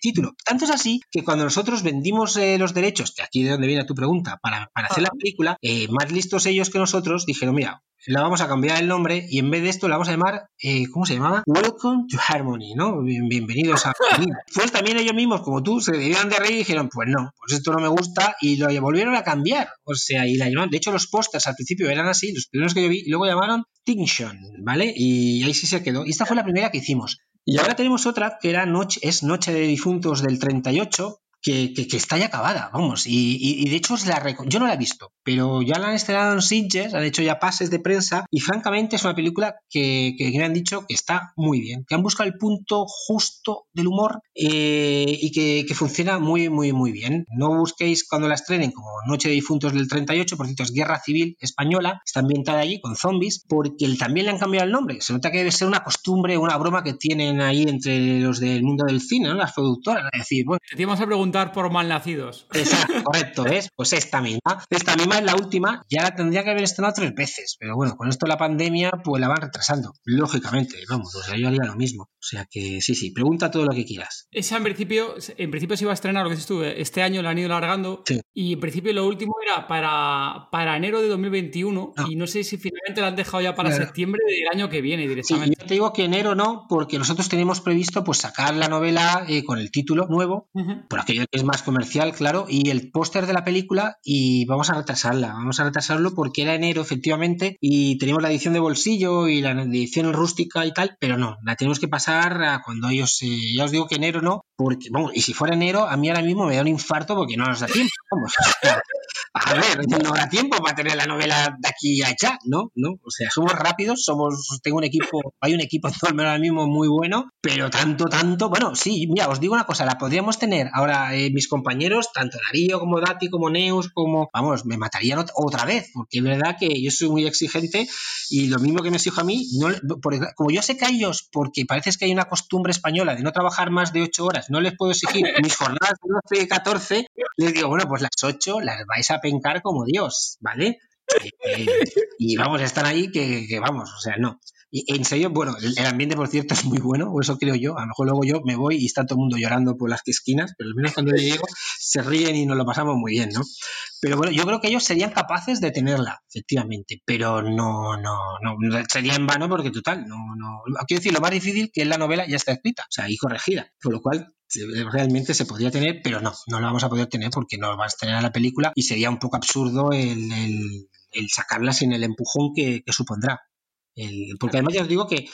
título. Tanto es así que cuando nosotros vendimos eh, los derechos, que aquí de donde viene tu pregunta, para, para hacer la película, eh, más listos ellos que nosotros dijeron, mira, la vamos a cambiar el nombre y en vez de esto la vamos a llamar, eh, ¿cómo se llamaba? Welcome to Harmony, ¿no? bienvenidos a Pues también ellos mismos, como tú, se debían de reír y dijeron, pues no, pues esto no me gusta y lo volvieron a cambiar. O sea, y la llamaron, de hecho los pósters al principio eran así, los primeros que yo vi, y luego llamaron Tinction, ¿vale? Y ahí sí se quedó. Y esta fue la primera que hicimos. Y ahora tenemos otra que era Noche, es Noche de Difuntos del 38, que, que, está ya acabada, vamos. Y, y, de hecho, la yo no la he visto, pero ya la han estrenado en Sitges, han hecho ya pases de prensa y francamente es una película que, que han dicho que está muy bien, que han buscado el punto justo del humor eh, y que, que, funciona muy, muy, muy bien. No busquéis cuando la estrenen como Noche de Difuntos del 38, por cierto, es Guerra Civil Española, está ambientada allí con zombies, porque también le han cambiado el nombre. Se nota que debe ser una costumbre, una broma que tienen ahí entre los del mundo del cine, ¿no? las productoras. Es decir, bueno, te vamos a preguntar por malnacidos. Exacto, correcto, ¿ves? Pues esta misma. Esta misma es la última, ya la tendría que haber estrenado tres veces, pero bueno, con esto de la pandemia, pues la van retrasando, lógicamente, vamos, o sea, yo haría lo mismo. O sea que sí, sí, pregunta todo lo que quieras. Esa en principio, en principio se iba a estrenar, lo que tú, este año la han ido alargando. Y en principio lo último era para, para enero de 2021 y no sé si finalmente lo han dejado ya para septiembre del año que viene directamente. Sí, yo te digo que enero no, porque nosotros teníamos previsto pues sacar la novela eh, con el título nuevo, por aquello es más comercial, claro, y el póster de la película y vamos a retrasarla, vamos a retrasarlo porque era enero efectivamente y teníamos la edición de bolsillo y la edición rústica y tal, pero no, la tenemos que pasar a cuando ellos, eh, ya os digo que enero no, porque, vamos, y si fuera enero, a mí ahora mismo me da un infarto porque no nos da tiempo, a ver, no da tiempo para tener la novela de aquí a allá, ¿no? ¿no? O sea, somos rápidos, somos, tengo un equipo, hay un equipo ahora mismo muy bueno, pero tanto, tanto, bueno, sí, mira, os digo una cosa, la podríamos tener ahora eh, mis compañeros, tanto Darío como Dati, como Neus, como, vamos, me matarían otra vez, porque es verdad que yo soy muy exigente y lo mismo que me exijo a mí, no, como yo sé que a ellos, porque parece que hay una costumbre española de no trabajar más de ocho horas, no les puedo exigir mis jornadas de 12 y 14, les digo, bueno, pues las ocho las vais a pencar como Dios, ¿vale? Eh, y vamos, a estar ahí que, que, vamos, o sea, no. Y en serio, bueno, el, ambiente, por cierto, es muy bueno, o eso creo yo. A lo mejor luego yo me voy y está todo el mundo llorando por las esquinas, pero al menos cuando yo llego se ríen y nos lo pasamos muy bien, ¿no? Pero bueno, yo creo que ellos serían capaces de tenerla, efectivamente, pero no, no, no, sería en vano porque total, no, no. Quiero decir, lo más difícil que es la novela ya está escrita, o sea, y corregida, por lo cual realmente se podría tener, pero no, no lo vamos a poder tener porque no vas a tener a la película y sería un poco absurdo el, el, sacarla sin el empujón que supondrá porque además ya os digo que,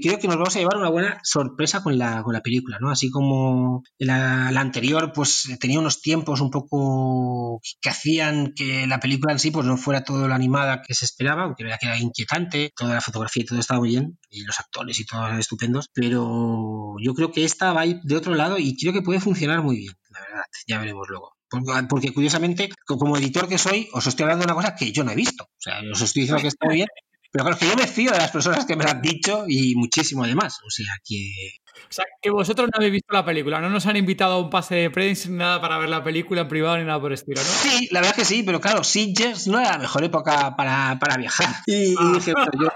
creo que nos vamos a llevar una buena sorpresa con la, con la película, ¿no? Así como la, anterior, pues tenía unos tiempos un poco que hacían que la película en sí pues no fuera todo lo animada que se esperaba, aunque era que era inquietante, toda la fotografía y todo estaba muy bien, y los actores y todos estupendos, pero yo creo que esta va a ir de otro lado y creo que puede funcionar muy bien, la verdad, ya veremos luego. Porque, curiosamente, como editor que soy, os estoy hablando de una cosa que yo no he visto. O sea, os estoy diciendo que está muy bien, pero claro, que yo me fío de las personas que me lo han dicho y muchísimo además. O sea que o sea, que vosotros no habéis visto la película, no nos han invitado a un pase de prensa ni nada para ver la película en privado ni nada por el estilo, ¿no? Sí, la verdad que sí, pero claro, Sitges no era la mejor época para, para viajar. Y, ah. dije, yo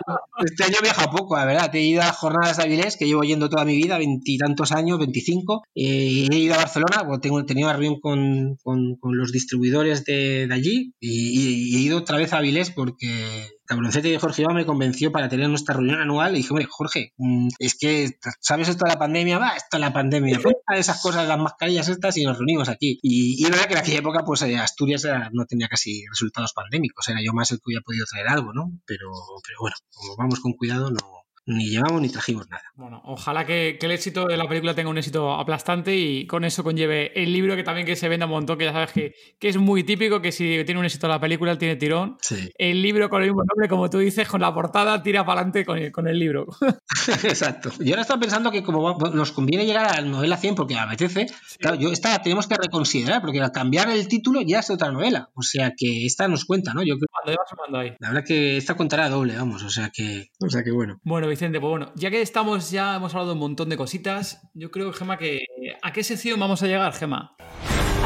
este año he viajado poco, la verdad. He ido a las jornadas de Avilés, que llevo yendo toda mi vida, veintitantos años, veinticinco. Eh, he ido a Barcelona, porque tengo, tenido una reunión con, con, los distribuidores de, de allí, y, he ido otra vez a Avilés porque Cabroncete de Jorge me convenció para tener nuestra reunión anual y dije, hombre, Jorge, mm, es que, ¿sabes esto de la pandemia? Va, esto es la pandemia. Esas cosas, las mascarillas estas y nos reunimos aquí. Y, es verdad que en aquella época, pues eh, Asturias no tenía casi resultados pandémicos. Era yo más el que hubiera podido traer algo, ¿no? Pero, pero bueno, como vamos con cuidado, no, ni llevamos ni trajimos nada. Bueno, ojalá que, el éxito de la película tenga un éxito aplastante y con eso conlleve el libro que también que se venda un montón, que ya sabes que, que es muy típico, que si tiene un éxito la película, tiene tirón. El libro con el mismo nombre, como tú dices, con la portada, tira para adelante con el, con el libro. Exacto. Yo ahora estaba pensando que como nos conviene llegar a la novela 100 porque apetece, claro, yo esta tenemos que reconsiderar, porque al cambiar el título ya es otra novela. O sea que esta nos cuenta, ¿no? Yo creo... ahí. La verdad que esta contará doble, vamos, o sea que... O sea que bueno. Bueno, Vicente, pues bueno, ya que estamos, ya hemos hablado de un montón de cositas, yo creo, Gema, que ¿a qué sección vamos a llegar, Gema?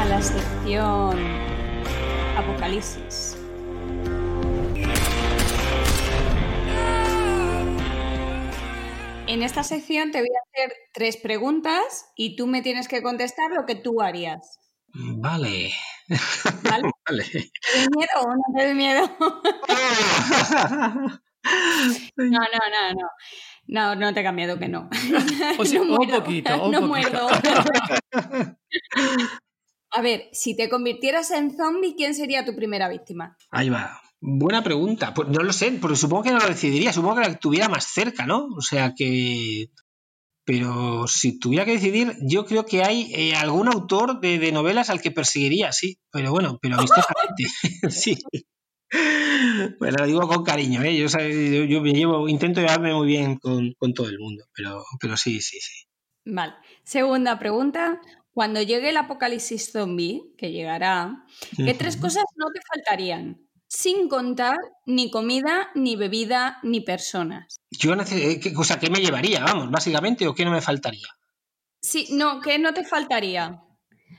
A la sección Apocalipsis. En esta sección te voy a hacer tres preguntas y tú me tienes que contestar lo que tú harías. Vale. ¿Vale? vale. ¿Te miedo o no te miedo? no, no, no, no. No, no te he cambiado que no. O sea, no un poquito. Un no muerdo. A ver, si te convirtieras en zombie, ¿quién sería tu primera víctima? Ahí va. Buena pregunta. Pues no lo sé, porque supongo que no lo decidiría, supongo que la tuviera más cerca, ¿no? O sea que. Pero si tuviera que decidir, yo creo que hay eh, algún autor de, novelas al que perseguiría, sí. Pero bueno, pero amistosamente. sí. Bueno, lo digo con cariño, ¿eh? yo, me llevo, intento llevarme muy bien con, todo el mundo, pero, pero sí, sí, sí. Vale. Segunda pregunta. Cuando llegue el apocalipsis zombie, que llegará, ¿qué tres cosas no te faltarían? Sin contar ni comida, ni bebida, ni personas. Yo eh, ¿qué, cosa, ¿qué me llevaría, vamos, básicamente, o qué no me faltaría? Sí, no, ¿qué no te faltaría?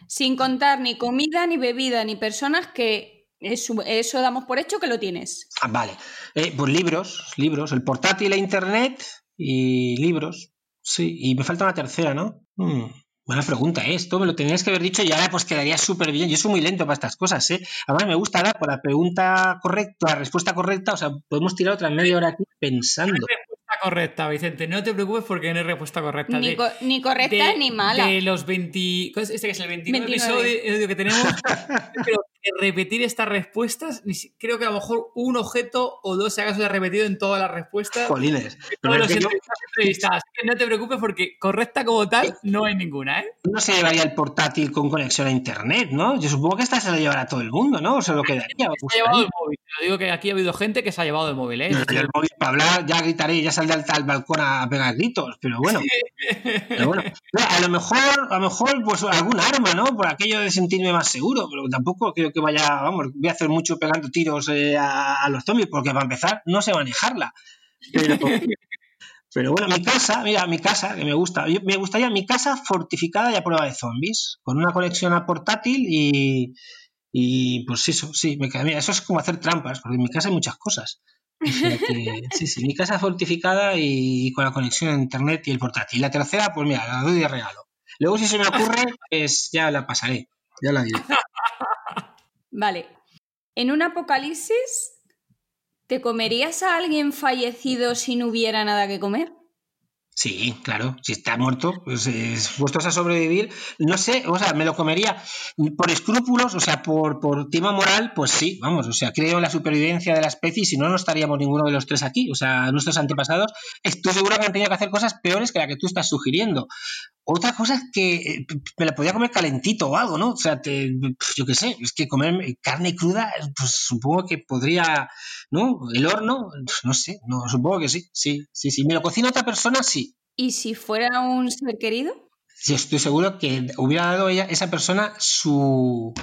Sin contar ni comida, ni bebida, ni personas que eso, damos por hecho que lo tienes. Ah, vale. Eh, pues libros, libros. El portátil e internet y libros. Sí, y me falta una tercera, ¿no? Hmm, Buena pregunta, ¿eh? Esto me lo tenías que haber dicho y ahora pues quedaría súper bien. Yo soy muy lento para estas cosas, ¿eh? Además me gusta dar por la pregunta correcta, la respuesta correcta, o sea, podemos tirar otra media hora aquí pensando. No hay respuesta correcta, Vicente, no te preocupes porque no hay respuesta correcta. Ni, correcta ni mala. De los 20... Este que es el 29, episodio que tenemos, repetir estas respuestas, creo que a lo mejor un objeto o dos se haga repetido en todas las respuestas. Jolines. Pero es que no te preocupes porque correcta como tal no hay ninguna, ¿eh? No se llevaría el portátil con conexión a internet, ¿no? Yo supongo que esta se lo llevará todo el mundo, ¿no? O se lo quedaría. Se ha llevado el móvil. Te digo que aquí ha habido gente que se ha llevado el móvil, ¿eh? el móvil para hablar, ya gritaré, ya saldré al, balcón a pegar gritos, pero bueno. Pero bueno. A lo mejor, a lo mejor, pues algún arma, ¿no? Por aquello de sentirme más seguro, pero tampoco creo que vaya, vamos, voy a hacer mucho pegando tiros eh, a, los zombies, porque para empezar no sé manejarla. Pero, bueno, mi casa, mira, mi casa, que me gusta, me gustaría mi casa fortificada y a prueba de zombies, con una conexión a portátil y, y pues eso, sí, me, mira, eso es como hacer trampas, porque en mi casa hay muchas cosas. sí, sí, mi casa fortificada y, con la conexión a internet y el portátil. Y la tercera, pues mira, la doy de regalo. Luego, si se me ocurre, pues ya la pasaré, ya la diré. Vale. En un apocalipsis, ¿te comerías a alguien fallecido si no hubiera nada que comer? Sí, claro, si está muerto, pues puestos a sobrevivir, no sé, o sea, me lo comería por escrúpulos, o sea, por, por tema moral, pues sí, vamos, o sea, creo en la supervivencia de la especie y si no, no estaríamos ninguno de los tres aquí, o sea, nuestros antepasados, estoy seguro que han tenido que hacer cosas peores que la que tú estás sugiriendo. Otra cosa es que eh, me la podía comer calentito o algo, ¿no? O sea, yo qué sé, es que comer carne cruda, pues supongo que podría, ¿no? El horno, no sé, no, supongo que sí, sí, sí, sí. ¿Me lo cocina otra persona? Sí. ¿Y si fuera un ser querido? Sí, estoy seguro que hubiera dado ella, esa persona su,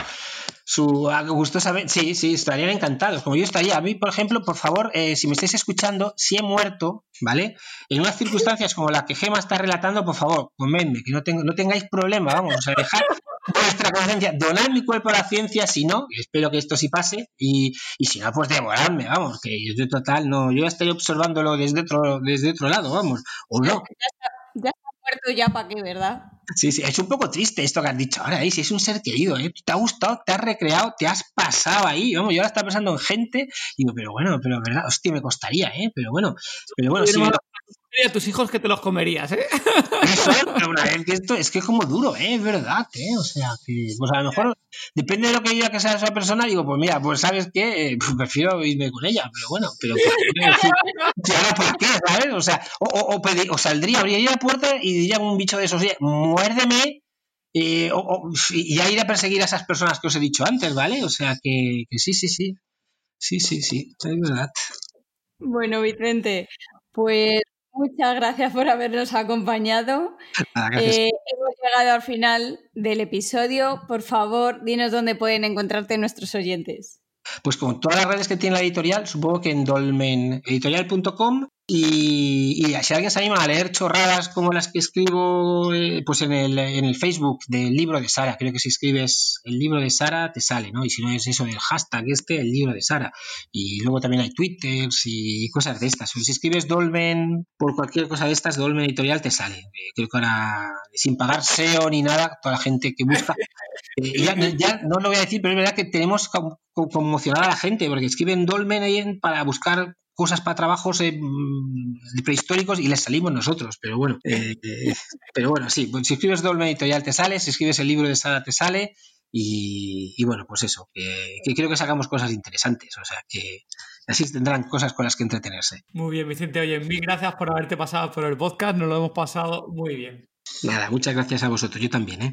su gustosamente, sí, sí, estarían encantados, como yo estaría. A mí, por ejemplo, por favor, eh, si me estáis escuchando, si he muerto, ¿vale? En unas circunstancias como la que Gema está relatando, por favor, comedme, que no, tengo, no tengáis problema, vamos, a dejar vuestra conciencia, donad mi cuerpo a la ciencia, si no, espero que esto sí pase, y, y si no, pues devorarme, vamos, que yo de total, no, yo estoy observándolo desde otro, desde otro lado, vamos, o no. Ya está, muerto ya para qué, ¿verdad? Sí, sí, es un poco triste esto que has dicho ahora, ¿eh? si es un ser querido, ¿eh? te ha gustado, te has recreado, te has pasado ahí, vamos, yo ahora estaba pensando en gente, digo, pero bueno, pero verdad, hostia, me costaría, ¿eh? Pero bueno, pero bueno, sí, a tus hijos que te los comerías, ¿eh? Eso, pero una vez que esto es que es como duro, ¿eh? Es verdad, ¿eh? O sea, que pues a lo mejor depende de lo que diga que sea esa persona, digo, pues mira, pues sabes qué, pues prefiero irme con ella, pero bueno, pero ¿por qué? ¿Sabes? O sea, o, o, o, saldría, abriría la puerta y diría un bicho de esos, oye, muérdeme eh, y ya ir a perseguir a esas personas que os he dicho antes, ¿vale? O sea que, que sí, sí, sí. Sí, sí, sí, es verdad. Bueno, Vicente, pues Muchas gracias por habernos acompañado. Eh, hemos llegado al final del episodio. Por favor, dinos dónde pueden encontrarte nuestros oyentes. Pues con todas las redes que tiene la editorial, supongo que en dolmeneditorial.com y, si alguien se anima a leer chorradas como las que escribo eh, pues en el, en el Facebook del libro de Sara, creo que si escribes el libro de Sara te sale, ¿no? Y si no es eso del hashtag este, el libro de Sara. Y luego también hay twitters y cosas de estas. si escribes Dolmen por cualquier cosa de estas, Dolmen Editorial te sale. Eh, creo que ahora sin pagar SEO ni nada, toda la gente que busca. Eh, ya, no lo voy a decir, pero es verdad que tenemos conmocionar a la gente porque escriben Dolmen para buscar cosas para trabajos eh, mm, prehistóricos y les salimos nosotros, pero bueno, eh, pero bueno, sí, pues si escribes Dolmen Editorial te sale, si escribes el libro de Sara te sale y, bueno, pues eso, que, creo que sacamos cosas interesantes, o sea que así tendrán cosas con las que entretenerse. Muy bien, Vicente, oye, mil gracias por haberte pasado por el podcast, nos lo hemos pasado muy bien. Nada, muchas gracias a vosotros, yo también, ¿eh?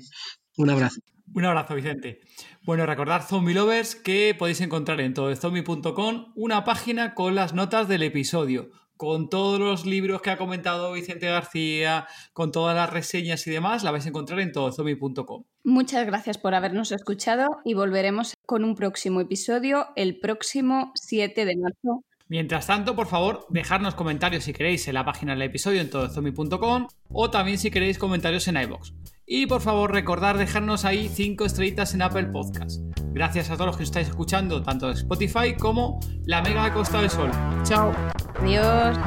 Un abrazo. Un abrazo, Vicente. Bueno, recordad, Zombie Lovers, que podéis encontrar en todozombie.com una página con las notas del episodio, con todos los libros que ha comentado Vicente García, con todas las reseñas y demás, la vais a encontrar en todozombie.com. Muchas gracias por habernos escuchado y volveremos con un próximo episodio el próximo 7 de marzo Mientras tanto, por favor, dejadnos comentarios si queréis en la página del episodio en todozombie.com o también si queréis comentarios en iBox. Y por favor, recordad dejarnos ahí 5 estrellitas en Apple Podcast. Gracias a todos los que nos estáis escuchando, tanto de Spotify como la Mega Costa del Sol. ¡Chao! ¡Adiós!